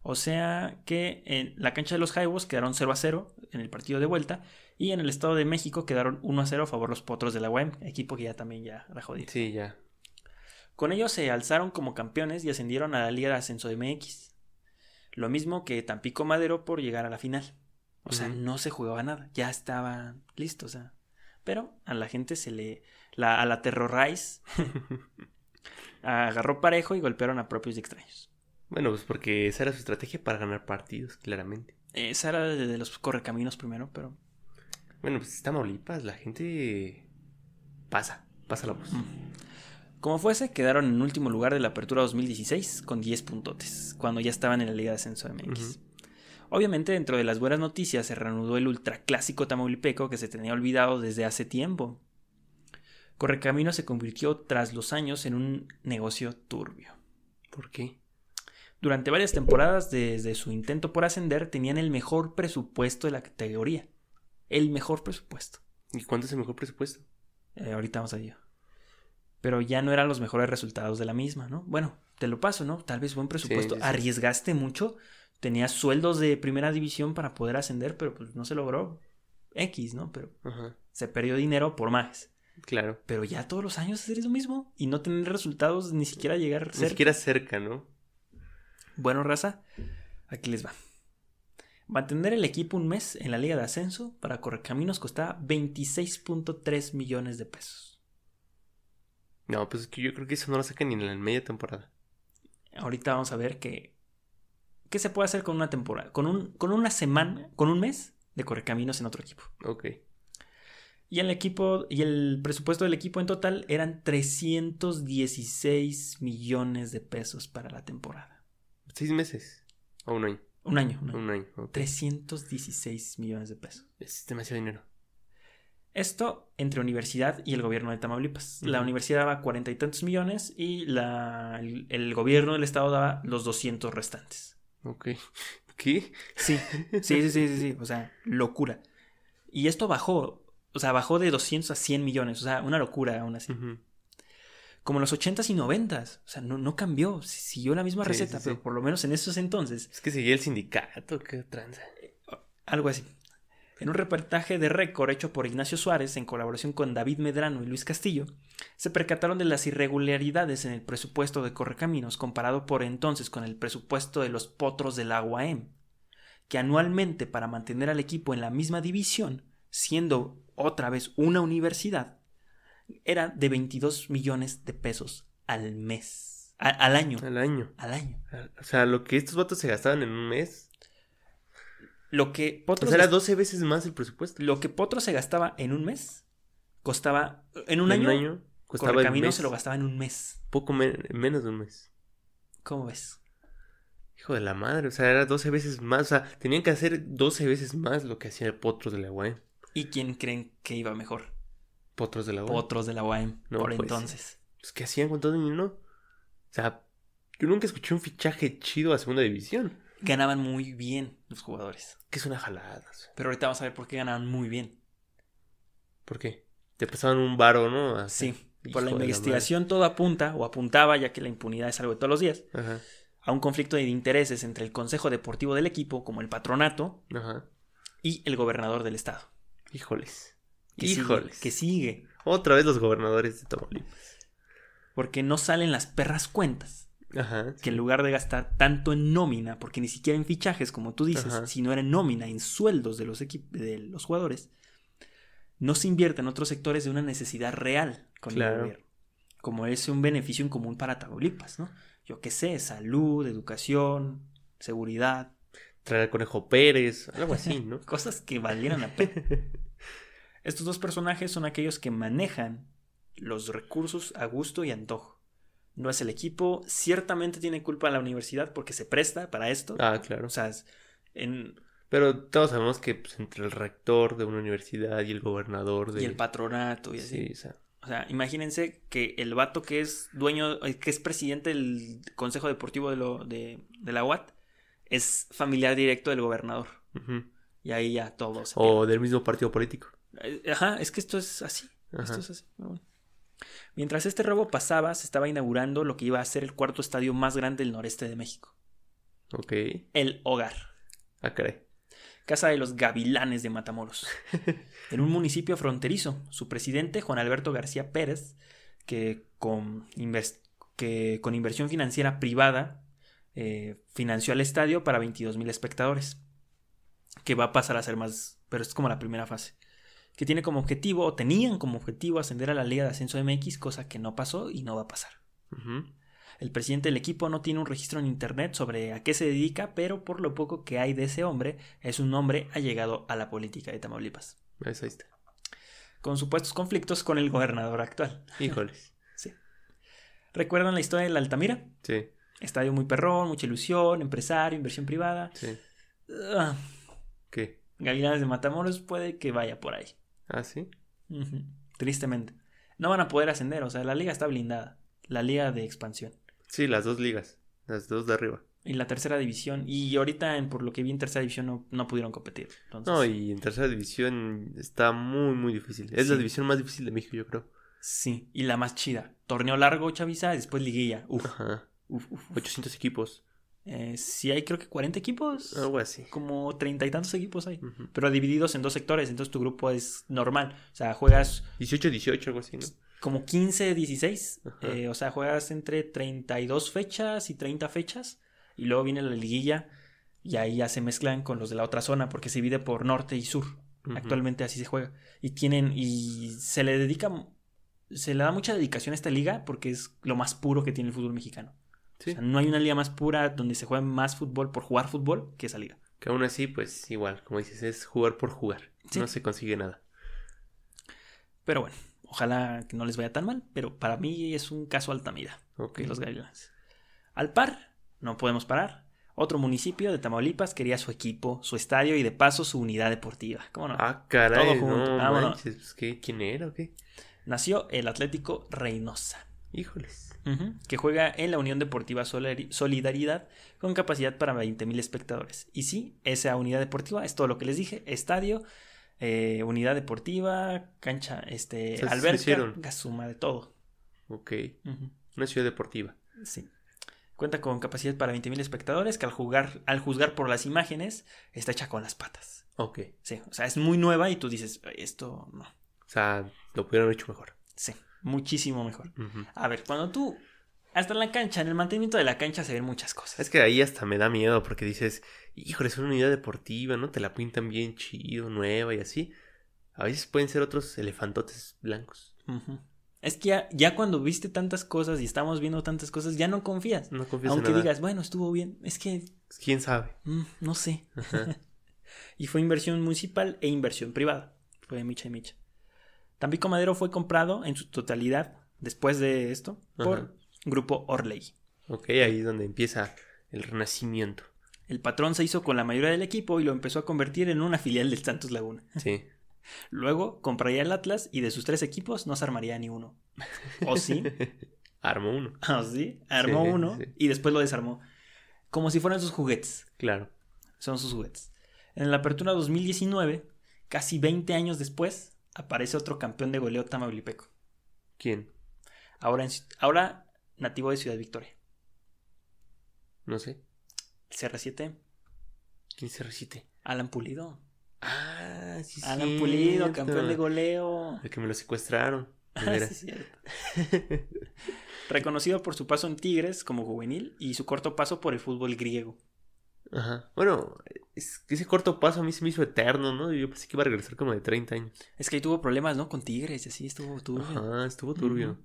O sea que en la cancha de los Jaibos quedaron 0 a 0 en el partido de vuelta y en el Estado de México quedaron 1 a 0 a favor los potros de la UAM, equipo que ya también ya era jodido. Sí, ya. Con ellos se alzaron como campeones y ascendieron a la Liga de Ascenso de MX. Lo mismo que Tampico Madero por llegar a la final. O sea, no se jugaba nada, ya estaba listo, o sea. Pero a la gente se le. La, a la Terrorize (laughs) agarró parejo y golpearon a propios y extraños. Bueno, pues porque esa era su estrategia para ganar partidos, claramente. Esa era de, de los correcaminos primero, pero. Bueno, pues está Tamaulipas, la gente pasa, pasa la voz. mm. Como fuese, quedaron en último lugar de la Apertura 2016 con 10 puntotes, cuando ya estaban en la Liga de Ascenso MX. Obviamente, dentro de las buenas noticias se reanudó el ultraclásico tamaulipeco que se tenía olvidado desde hace tiempo. Correcaminos se convirtió tras los años en un negocio turbio. ¿Por qué? Durante varias temporadas desde su intento por ascender tenían el mejor presupuesto de la categoría. El mejor presupuesto. ¿Y cuánto es el mejor presupuesto? Eh, ahorita vamos a ello. Pero ya no eran los mejores resultados de la misma, ¿no? Bueno, te lo paso, ¿no? Tal vez buen presupuesto. Sí, sí. Arriesgaste mucho. Tenías sueldos de primera división para poder ascender, pero pues no se logró. X, ¿no? Pero Ajá, se perdió dinero por más. Claro. Pero ya todos los años hacer lo mismo y no tener resultados, ni siquiera llegar a Ni siquiera cerca, ¿no? Bueno, raza, aquí les va. Mantener el equipo un mes en la liga de ascenso para Correcaminos costaba 26.3 millones de pesos. No, pues es que yo creo que eso no lo sacan ni en la media temporada. Ahorita vamos a ver que qué se puede hacer con una temporada, con un con una semana, con un mes de Correcaminos en otro equipo. Ok. Y el equipo y el presupuesto del equipo en total eran 316 millones de pesos para la temporada. ¿Seis meses? ¿O un año? Un año, un año. Un año. ok. 316 millones de pesos. Es demasiado dinero. Esto entre universidad y el gobierno de Tamaulipas. La universidad daba cuarenta y tantos millones y la, el, el gobierno del estado daba los 200 restantes. Ok. (laughs) ¿Qué? Sí, sí, sí, sí, sí, sí, o sea, locura. Y esto bajó, o sea, bajó de 200 a 100 millones, o sea, una locura aún así. Como en los 80s y 90s, o sea, no, no cambió, siguió la misma Sí, receta, sí, sí. pero por lo menos en esos entonces, Es que seguía el sindicato, qué tranza. algo así. En un reportaje de récord hecho por Ignacio Suárez en colaboración con David Medrano y Luis Castillo, se percataron de las irregularidades en el presupuesto de Correcaminos comparado por entonces con el presupuesto de los potros del Agua M, que anualmente para mantener al equipo en la misma división, siendo otra vez una universidad, era de 22 millones de pesos al mes, a- al año, Al año. al año. O sea, lo que estos vatos se gastaban en un mes. Lo que O Potros sea, era 12 veces más el presupuesto. Lo que Potro se gastaba en un mes, costaba. En un En año, costaba el mes. se lo gastaba en un mes. Poco men- menos de un mes. ¿Cómo ves? Hijo de la madre, o sea, era 12 veces más. O sea, tenían que hacer 12 veces más lo que hacía el Potros de la UAM. ¿Y quién creen que iba mejor? Potros de la UAM. Potros de la UAM, No, por pues. entonces. Pues, ¿qué hacían con todo el dinero? O sea, yo nunca escuché un fichaje chido a segunda división. Ganaban muy bien los jugadores. Que es una jalada. Pero ahorita vamos a ver por qué ganaban muy bien. ¿Por qué? Te pasaban un varo, ¿no? A- Sí, por la investigación todo apunta, o apuntaba, ya que la impunidad es algo de todos los días. Ajá, a un conflicto de intereses entre el consejo deportivo del equipo, como el patronato, ajá. y el gobernador del estado. Híjoles. Que sigue- Híjoles. que sigue. Otra vez los gobernadores de Tamaulipas. Porque no salen las perras cuentas. Ajá. que en lugar de gastar tanto en nómina, porque ni siquiera en fichajes, como tú dices, Ajá. sino era en nómina, en sueldos de los, de los jugadores, no se invierte en otros sectores de una necesidad real con Claro. el gobierno. Como es un beneficio en común para Tamaulipas, ¿no? Yo qué sé, salud, educación, seguridad, Traer al Conejo Pérez, algo así, ¿no? (laughs) cosas que valieran la pena. (laughs) Estos dos personajes son aquellos que manejan los recursos a gusto y antojo. no es el equipo. Ciertamente tiene culpa la universidad porque se presta para esto. Ah, claro. O sea, en, Pero todos sabemos que pues, entre el rector de una universidad y el gobernador de... y el patronato y así. Sí, o sea, O sea, imagínense que el vato que es dueño, eh, que es presidente del Consejo Deportivo de, lo, de, de la UAT, es familiar directo del gobernador. Y ahí ya todo se O del mismo partido político. Eh, Ajá, es que esto es así. Ajá. Esto es así. bueno. Mientras este robo pasaba, se estaba inaugurando lo que iba a ser el cuarto estadio más grande del noreste de México. Ok. El Hogar. Ah, caray. Casa de los Gavilanes de Matamoros. (laughs) en un municipio fronterizo, su presidente, Juan Alberto García Pérez, que con, invers- que con inversión financiera privada eh, financió el estadio para 22 mil espectadores, que va a pasar a ser más, pero es como la primera fase, que tiene como objetivo, o tenían como objetivo, ascender a la Liga de Ascenso MX, cosa que no pasó y no va a pasar. El presidente del equipo no tiene un registro en internet sobre a qué se dedica, pero por lo poco que hay de ese hombre, es un hombre allegado a la política de Tamaulipas, Pues ahí está. con supuestos conflictos con el gobernador actual. Híjoles. (laughs) ¿Recuerdan la historia del Altamira? Sí, Estadio muy perrón, mucha ilusión, empresario, inversión privada. sí. Ah, ¿Qué? Gavilanes de Matamoros puede que vaya por ahí. Ah, sí. Tristemente. No van a poder ascender, o sea, la liga está blindada. La liga de expansión. Sí, las dos ligas. Las dos de arriba. Y la tercera división. Y ahorita, en- por lo que vi en tercera división, no, no pudieron competir. Entonces, No, y en tercera división está muy, muy difícil. Es la división más difícil de México, yo creo. Sí, y la más chida. Torneo largo, Chavisa, después liguilla. Uf, Ajá. uf, uf. uf. 800 equipos. Eh, sí, hay creo que 40 equipos. Algo así. Como treinta y tantos equipos hay. Pero divididos en dos sectores, entonces tu grupo es normal. O sea, juegas 18, 18, algo así, ¿no? como 15, 16. Ajá. eh, o sea, juegas entre 32 fechas y 30 fechas. Y luego viene la liguilla. Y ahí ya se mezclan con los de la otra zona porque se divide por norte y sur. Actualmente así se juega. Y tienen. Y se le dedica. Se le da mucha dedicación a esta liga porque es lo más puro que tiene el fútbol mexicano. Sí. O sea, no hay una liga más pura donde se juega más fútbol por jugar fútbol que esa liga. Que aún así, pues igual, como dices, es jugar por jugar. Sí. No se consigue nada. Pero bueno, ojalá que no les vaya tan mal. Pero para mí es un caso Altamira. Ok. que los Gavilanes. Al par, no podemos parar. Otro municipio de Tamaulipas quería su equipo, su estadio y de paso su unidad deportiva. ¿Cómo no? Ah, caray, Todo junto, no manches. ¿qué? ¿Quién era o qué? Nació el Atlético Reynosa. Híjoles. Que juega en la Unión Deportiva Solidaridad con capacidad para 20.000 espectadores. Y sí, esa unidad deportiva es todo lo que les dije, estadio, eh, unidad deportiva, cancha, este, alberca, hicieron. gasuma, de todo. Ok. Una ciudad deportiva. Sí. Cuenta con capacidad para 20.000 espectadores que al, jugar, al juzgar por las imágenes está hecha con las patas. Ok. Sí, o sea, es muy nueva y tú dices, esto no. O sea, lo pudieron haber hecho mejor. Sí, muchísimo mejor. A ver, cuando tú, hasta en la cancha, en el mantenimiento de la cancha se ven muchas cosas. Es que ahí hasta me da miedo porque dices, híjole, es una unidad deportiva, ¿no? Te la pintan bien chido, nueva y así. A veces pueden ser otros elefantotes blancos. Es que ya, ya cuando viste tantas cosas y estamos viendo tantas cosas, ya no confías. No confías Aunque en nada. digas, bueno, estuvo bien. Es que, ¿Quién sabe? mm, no sé. (laughs) Y fue inversión municipal e inversión privada. Fue de micha y micha. Tampico Madero fue comprado en su totalidad después de esto por Ajá. Grupo Orley. ok, ahí es donde empieza el renacimiento. El patrón se hizo con la mayoría del equipo y lo empezó a convertir en una filial del Santos Laguna. Sí. (laughs) Luego compraría el Atlas y de sus tres equipos no se armaría ni uno. ¿O sí? (laughs) Armó uno. ¿O (laughs) sí? Armó Sí, uno sí. y después lo desarmó. Como si fueran sus juguetes. Claro. Son sus juguetes. En la apertura 2019, casi 20 años después, aparece otro campeón de goleo tamaulipeco. ¿Quién? Ahora, en- ahora nativo de Ciudad Victoria. No sé. El CR7, ¿Quién se recite? Alan Pulido. Ah, sí, sí. Alan Pulido, campeón de goleo. El que me lo secuestraron. (laughs) Ah, sí. Reconocido por su paso en Tigres como juvenil y su corto paso por el fútbol griego. Ajá. Bueno, es que ese corto paso a mí se me hizo eterno, ¿no? Yo pensé que iba a regresar como de 30 años. Es que ahí tuvo problemas, ¿no? Con Tigres y así estuvo turbio. Ajá, estuvo turbio.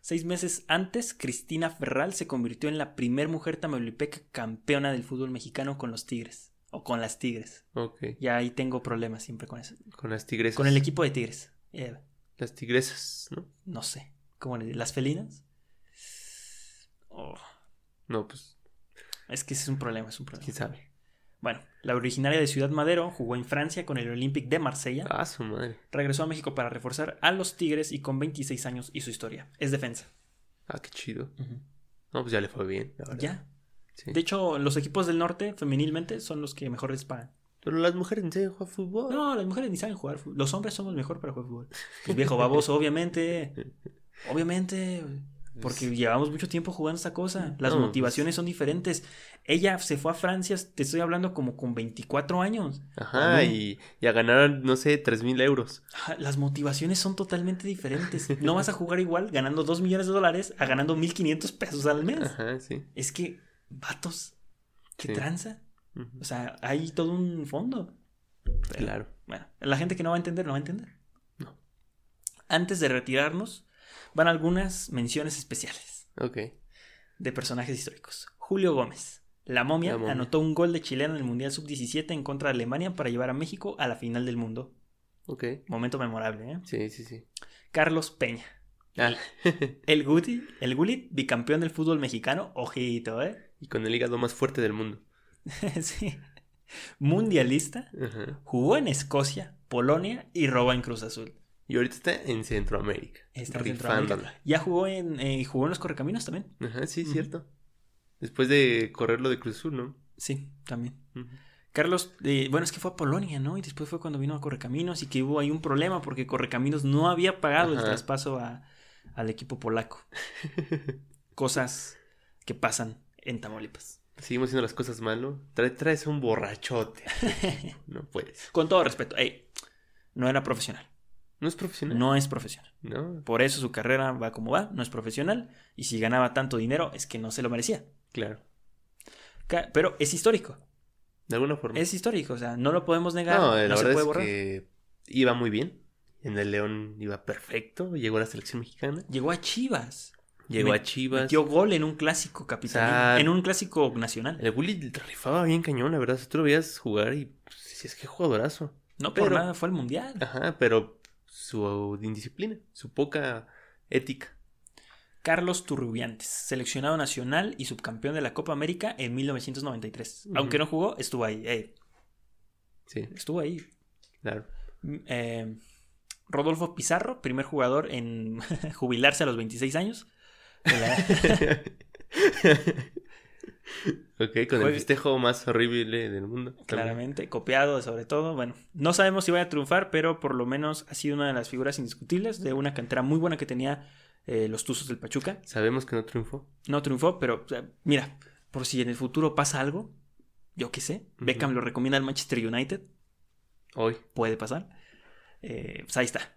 Seis meses antes, Cristina Ferral se convirtió en la primer mujer tamaulipeca campeona del fútbol mexicano con los Tigres. O con las Tigres. Ok. Ya ahí tengo problemas siempre con eso. Con las tigresas. Con el equipo de Tigres. Eh, Las tigresas, ¿no? no sé. ¿Cómo le Las felinas? No, pues, Es que ese es un problema, es un problema. quién sabe. Bueno, la originaria de Ciudad Madero jugó en Francia con el Olympique de Marsella. Ah, su madre. Regresó a México para reforzar a los Tigres y con 26 años y su historia. Es defensa. Ah, qué chido. No, pues ya le fue bien, la verdad. Ya. Sí. De hecho, los equipos del norte, femenilmente, son los que mejor les pagan. Pero las mujeres en serio juegan fútbol. No, las mujeres ni saben jugar fútbol. Los hombres somos mejor para jugar fútbol. (laughs) Pues viejo baboso, obviamente. Obviamente. Porque llevamos mucho tiempo jugando esta cosa. Las No, motivaciones son diferentes. Ella se fue a Francia, te estoy hablando como con 24 años. Ajá, y, y a ganar, no sé, tres mil euros. Las motivaciones son totalmente diferentes. No vas a jugar igual ganando 2 millones de dólares a ganando 1500 pesos al mes. Ajá, sí. Es que, vatos, ¿qué Sí. tranza? O sea, hay todo un fondo. Pero, Claro. Bueno, la gente que no va a entender, no va a entender. No. Antes de retirarnos, van algunas menciones especiales Ok. de personajes históricos. Julio Gómez. La momia, La momia. anotó un gol de chileno en el Mundial Sub-17 en contra de Alemania para llevar a México a la final del mundo. Ok. Momento memorable, ¿eh? Sí, sí, sí. Carlos Peña. Ah, (laughs) El Guti, el Gulit, bicampeón del fútbol mexicano. Ojito, ¿eh? y con el hígado más fuerte del mundo. (laughs) sí. Mundialista. Jugó en Escocia, Polonia y robó en Cruz Azul. Y ahorita está en Centroamérica. Está. Centroamérica. Ya jugó en, eh, jugó en los Correcaminos también. Ajá, sí, Ujú. cierto. Después de correr lo de Cruz Azul, ¿no? Sí, también. Carlos, eh, bueno, es que fue a Polonia, ¿no? Y después fue cuando vino a Correcaminos y que hubo ahí un problema porque Correcaminos no había pagado el traspaso a- al equipo polaco. (laughs) Cosas que pasan en Tamaulipas. Seguimos haciendo las cosas malo. Trae, traes un borrachote. (laughs) No puedes. Con todo respeto, ey, no era profesional. No es profesional. No es profesional. No, Por eso su carrera va como va, no es profesional. Y si ganaba tanto dinero es que no se lo merecía. claro. Pero es histórico. De alguna forma. Es histórico, o sea, no lo podemos negar. no, No, la se verdad puede es borrar. que iba muy bien. En el León iba perfecto. Llegó a la selección mexicana. Llegó a Chivas. Llegó a Chivas. Metió gol en un clásico capital. O sea, en un clásico nacional. El Willy rifaba bien cañón, la verdad. Si tú lo veías jugar y pues, decías que jugadorazo. No por pero- nada fue al mundial. Ajá, pero su indisciplina, su poca ética. Carlos Turrubiantes, seleccionado nacional y subcampeón de la Copa América en 1993. Ujú. Aunque no jugó, estuvo ahí. ey, Sí, estuvo ahí. claro. Mm, eh, Rodolfo Pizarro, primer jugador en (laughs) jubilarse a los 26 años. (laughs) La- (laughs) (laughs) ok, con Juegue- el festejo más horrible del mundo. también. Claramente, copiado sobre todo. Bueno, no sabemos si va a triunfar, pero por lo menos ha sido una de las figuras indiscutibles de una cantera muy buena que tenía eh, los Tuzos del Pachuca. Sabemos que no triunfó. No triunfó, pero o sea, mira, por si en el futuro pasa algo, yo qué sé. Beckham lo recomienda al Manchester United, Hoy. puede pasar. Eh, pues ahí está.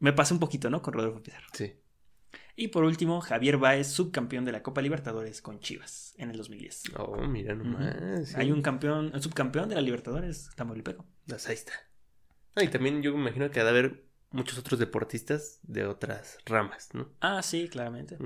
Me pasé un poquito, ¿no? Con Rodolfo Pizarro. Sí. Y por último, Javier Baez, subcampeón de la Copa Libertadores con Chivas en el 2010. Oh, mira nomás. sí. Hay un campeón, un subcampeón de la Libertadores, Tamaulipeco. Pues ahí está. Ah, y también yo me imagino que ha de haber muchos otros deportistas de otras ramas, ¿no? Ah, sí, claramente.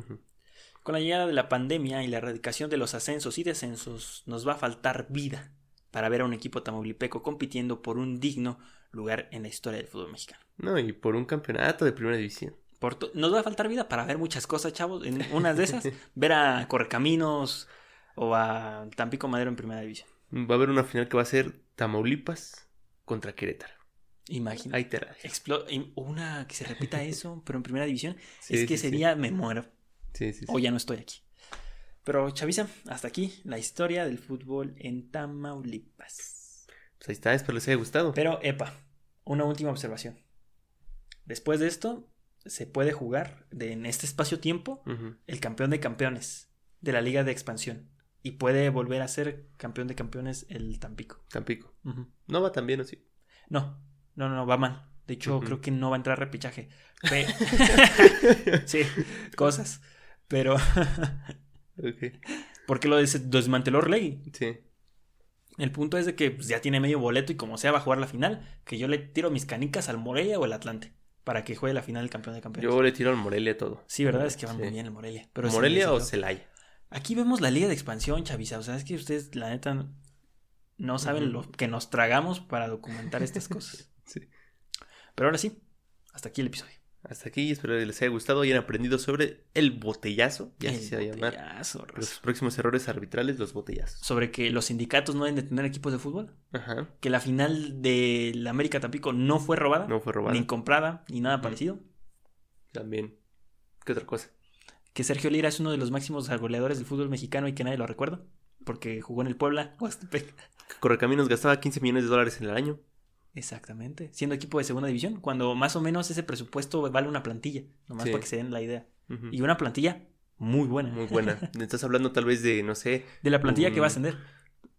Con la llegada de la pandemia y la erradicación de los ascensos y descensos, nos va a faltar vida para ver a un equipo tamaulipeco compitiendo por un digno lugar en la historia del fútbol mexicano. No, y por un campeonato de primera división. Por nos va a faltar vida para ver muchas cosas, chavos. En (laughs) unas de esas, ver a Correcaminos o a Tampico Madero en primera división. Va a haber una final que va a ser Tamaulipas contra Querétaro. Imagina. Ahí te una que se repita (laughs) eso, pero en primera división. Sí, es que sí, sí. sería, me muero. Sí, sí, sí. O ya no estoy aquí. Pero, Chavisa, hasta aquí la historia del fútbol en Tamaulipas. Pues ahí está, espero les haya gustado. Pero, epa, una última observación. Después de esto, se puede jugar de, en este espacio-tiempo el campeón de campeones de la Liga de Expansión. Y puede volver a ser campeón de campeones el Tampico. Tampico. No va tan bien, ¿o sí? No, no, no, no, va mal. De hecho, creo que no va a entrar repichaje. Pe- (laughs) (laughs) sí, cosas. Pero, (laughs) Ok. porque lo des- desmanteló Orlegui. Sí. El punto es de que pues, ya tiene medio boleto y como sea va a jugar la final, que yo le tiro mis canicas al Morelia o el Atlante para que juegue la final del campeón de campeones. Yo le tiro al Morelia todo. Sí, verdad es que va Sí. muy bien el Morelia. Pero sí ¿Morelia o Celaya? Aquí vemos la liga de expansión, Chavisa. O sea, es que ustedes, la neta, no saben lo que nos tragamos para documentar estas cosas. (laughs) Sí. Pero ahora sí, hasta aquí el episodio. Hasta aquí, espero que les haya gustado y hayan aprendido sobre el botellazo, ya El se va a llamar. Los próximos errores arbitrales, los botellazos. Sobre que los sindicatos no deben de tener equipos de fútbol. Ajá. Que la final de la América Tampico no fue robada. No fue robada. Ni comprada, ni nada parecido. También. ¿Qué otra cosa? Que Sergio Lira es uno de los máximos goleadores del fútbol mexicano y que nadie lo recuerda. Porque jugó en el Puebla. (laughs) Huastepec. Correcaminos gastaba 15 millones de dólares en el año. Exactamente. Siendo equipo de segunda división. Cuando más o menos ese presupuesto vale una plantilla. Nomás Sí. para que se den la idea. Y una plantilla muy buena. Muy buena. (laughs) Estás hablando tal vez de, no sé, De la plantilla que va a ascender.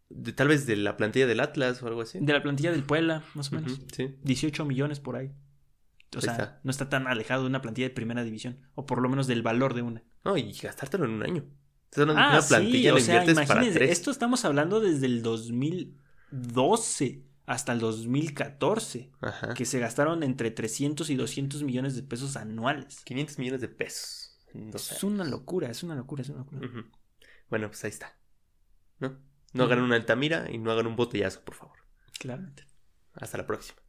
de- tal vez de la plantilla del Atlas o algo así. De la plantilla del Puebla, más o menos. Sí. 18 millones por ahí. O Ahí sea, está. no está tan alejado de una plantilla de primera división. O por lo menos del valor de una. No, y gastártelo en un año. Estás hablando de Ah, una plantilla sí, o sea, para imagínense, tres. esto estamos hablando desde el 2012 hasta el 2014, Ajá. que se gastaron entre 300 y 200 millones de pesos anuales. 500 millones de pesos. Es una locura, es una locura, es una locura. Bueno, pues ahí está. ¿No? No hagan una Altamira y no hagan un botellazo, por favor. Claramente. Hasta la próxima.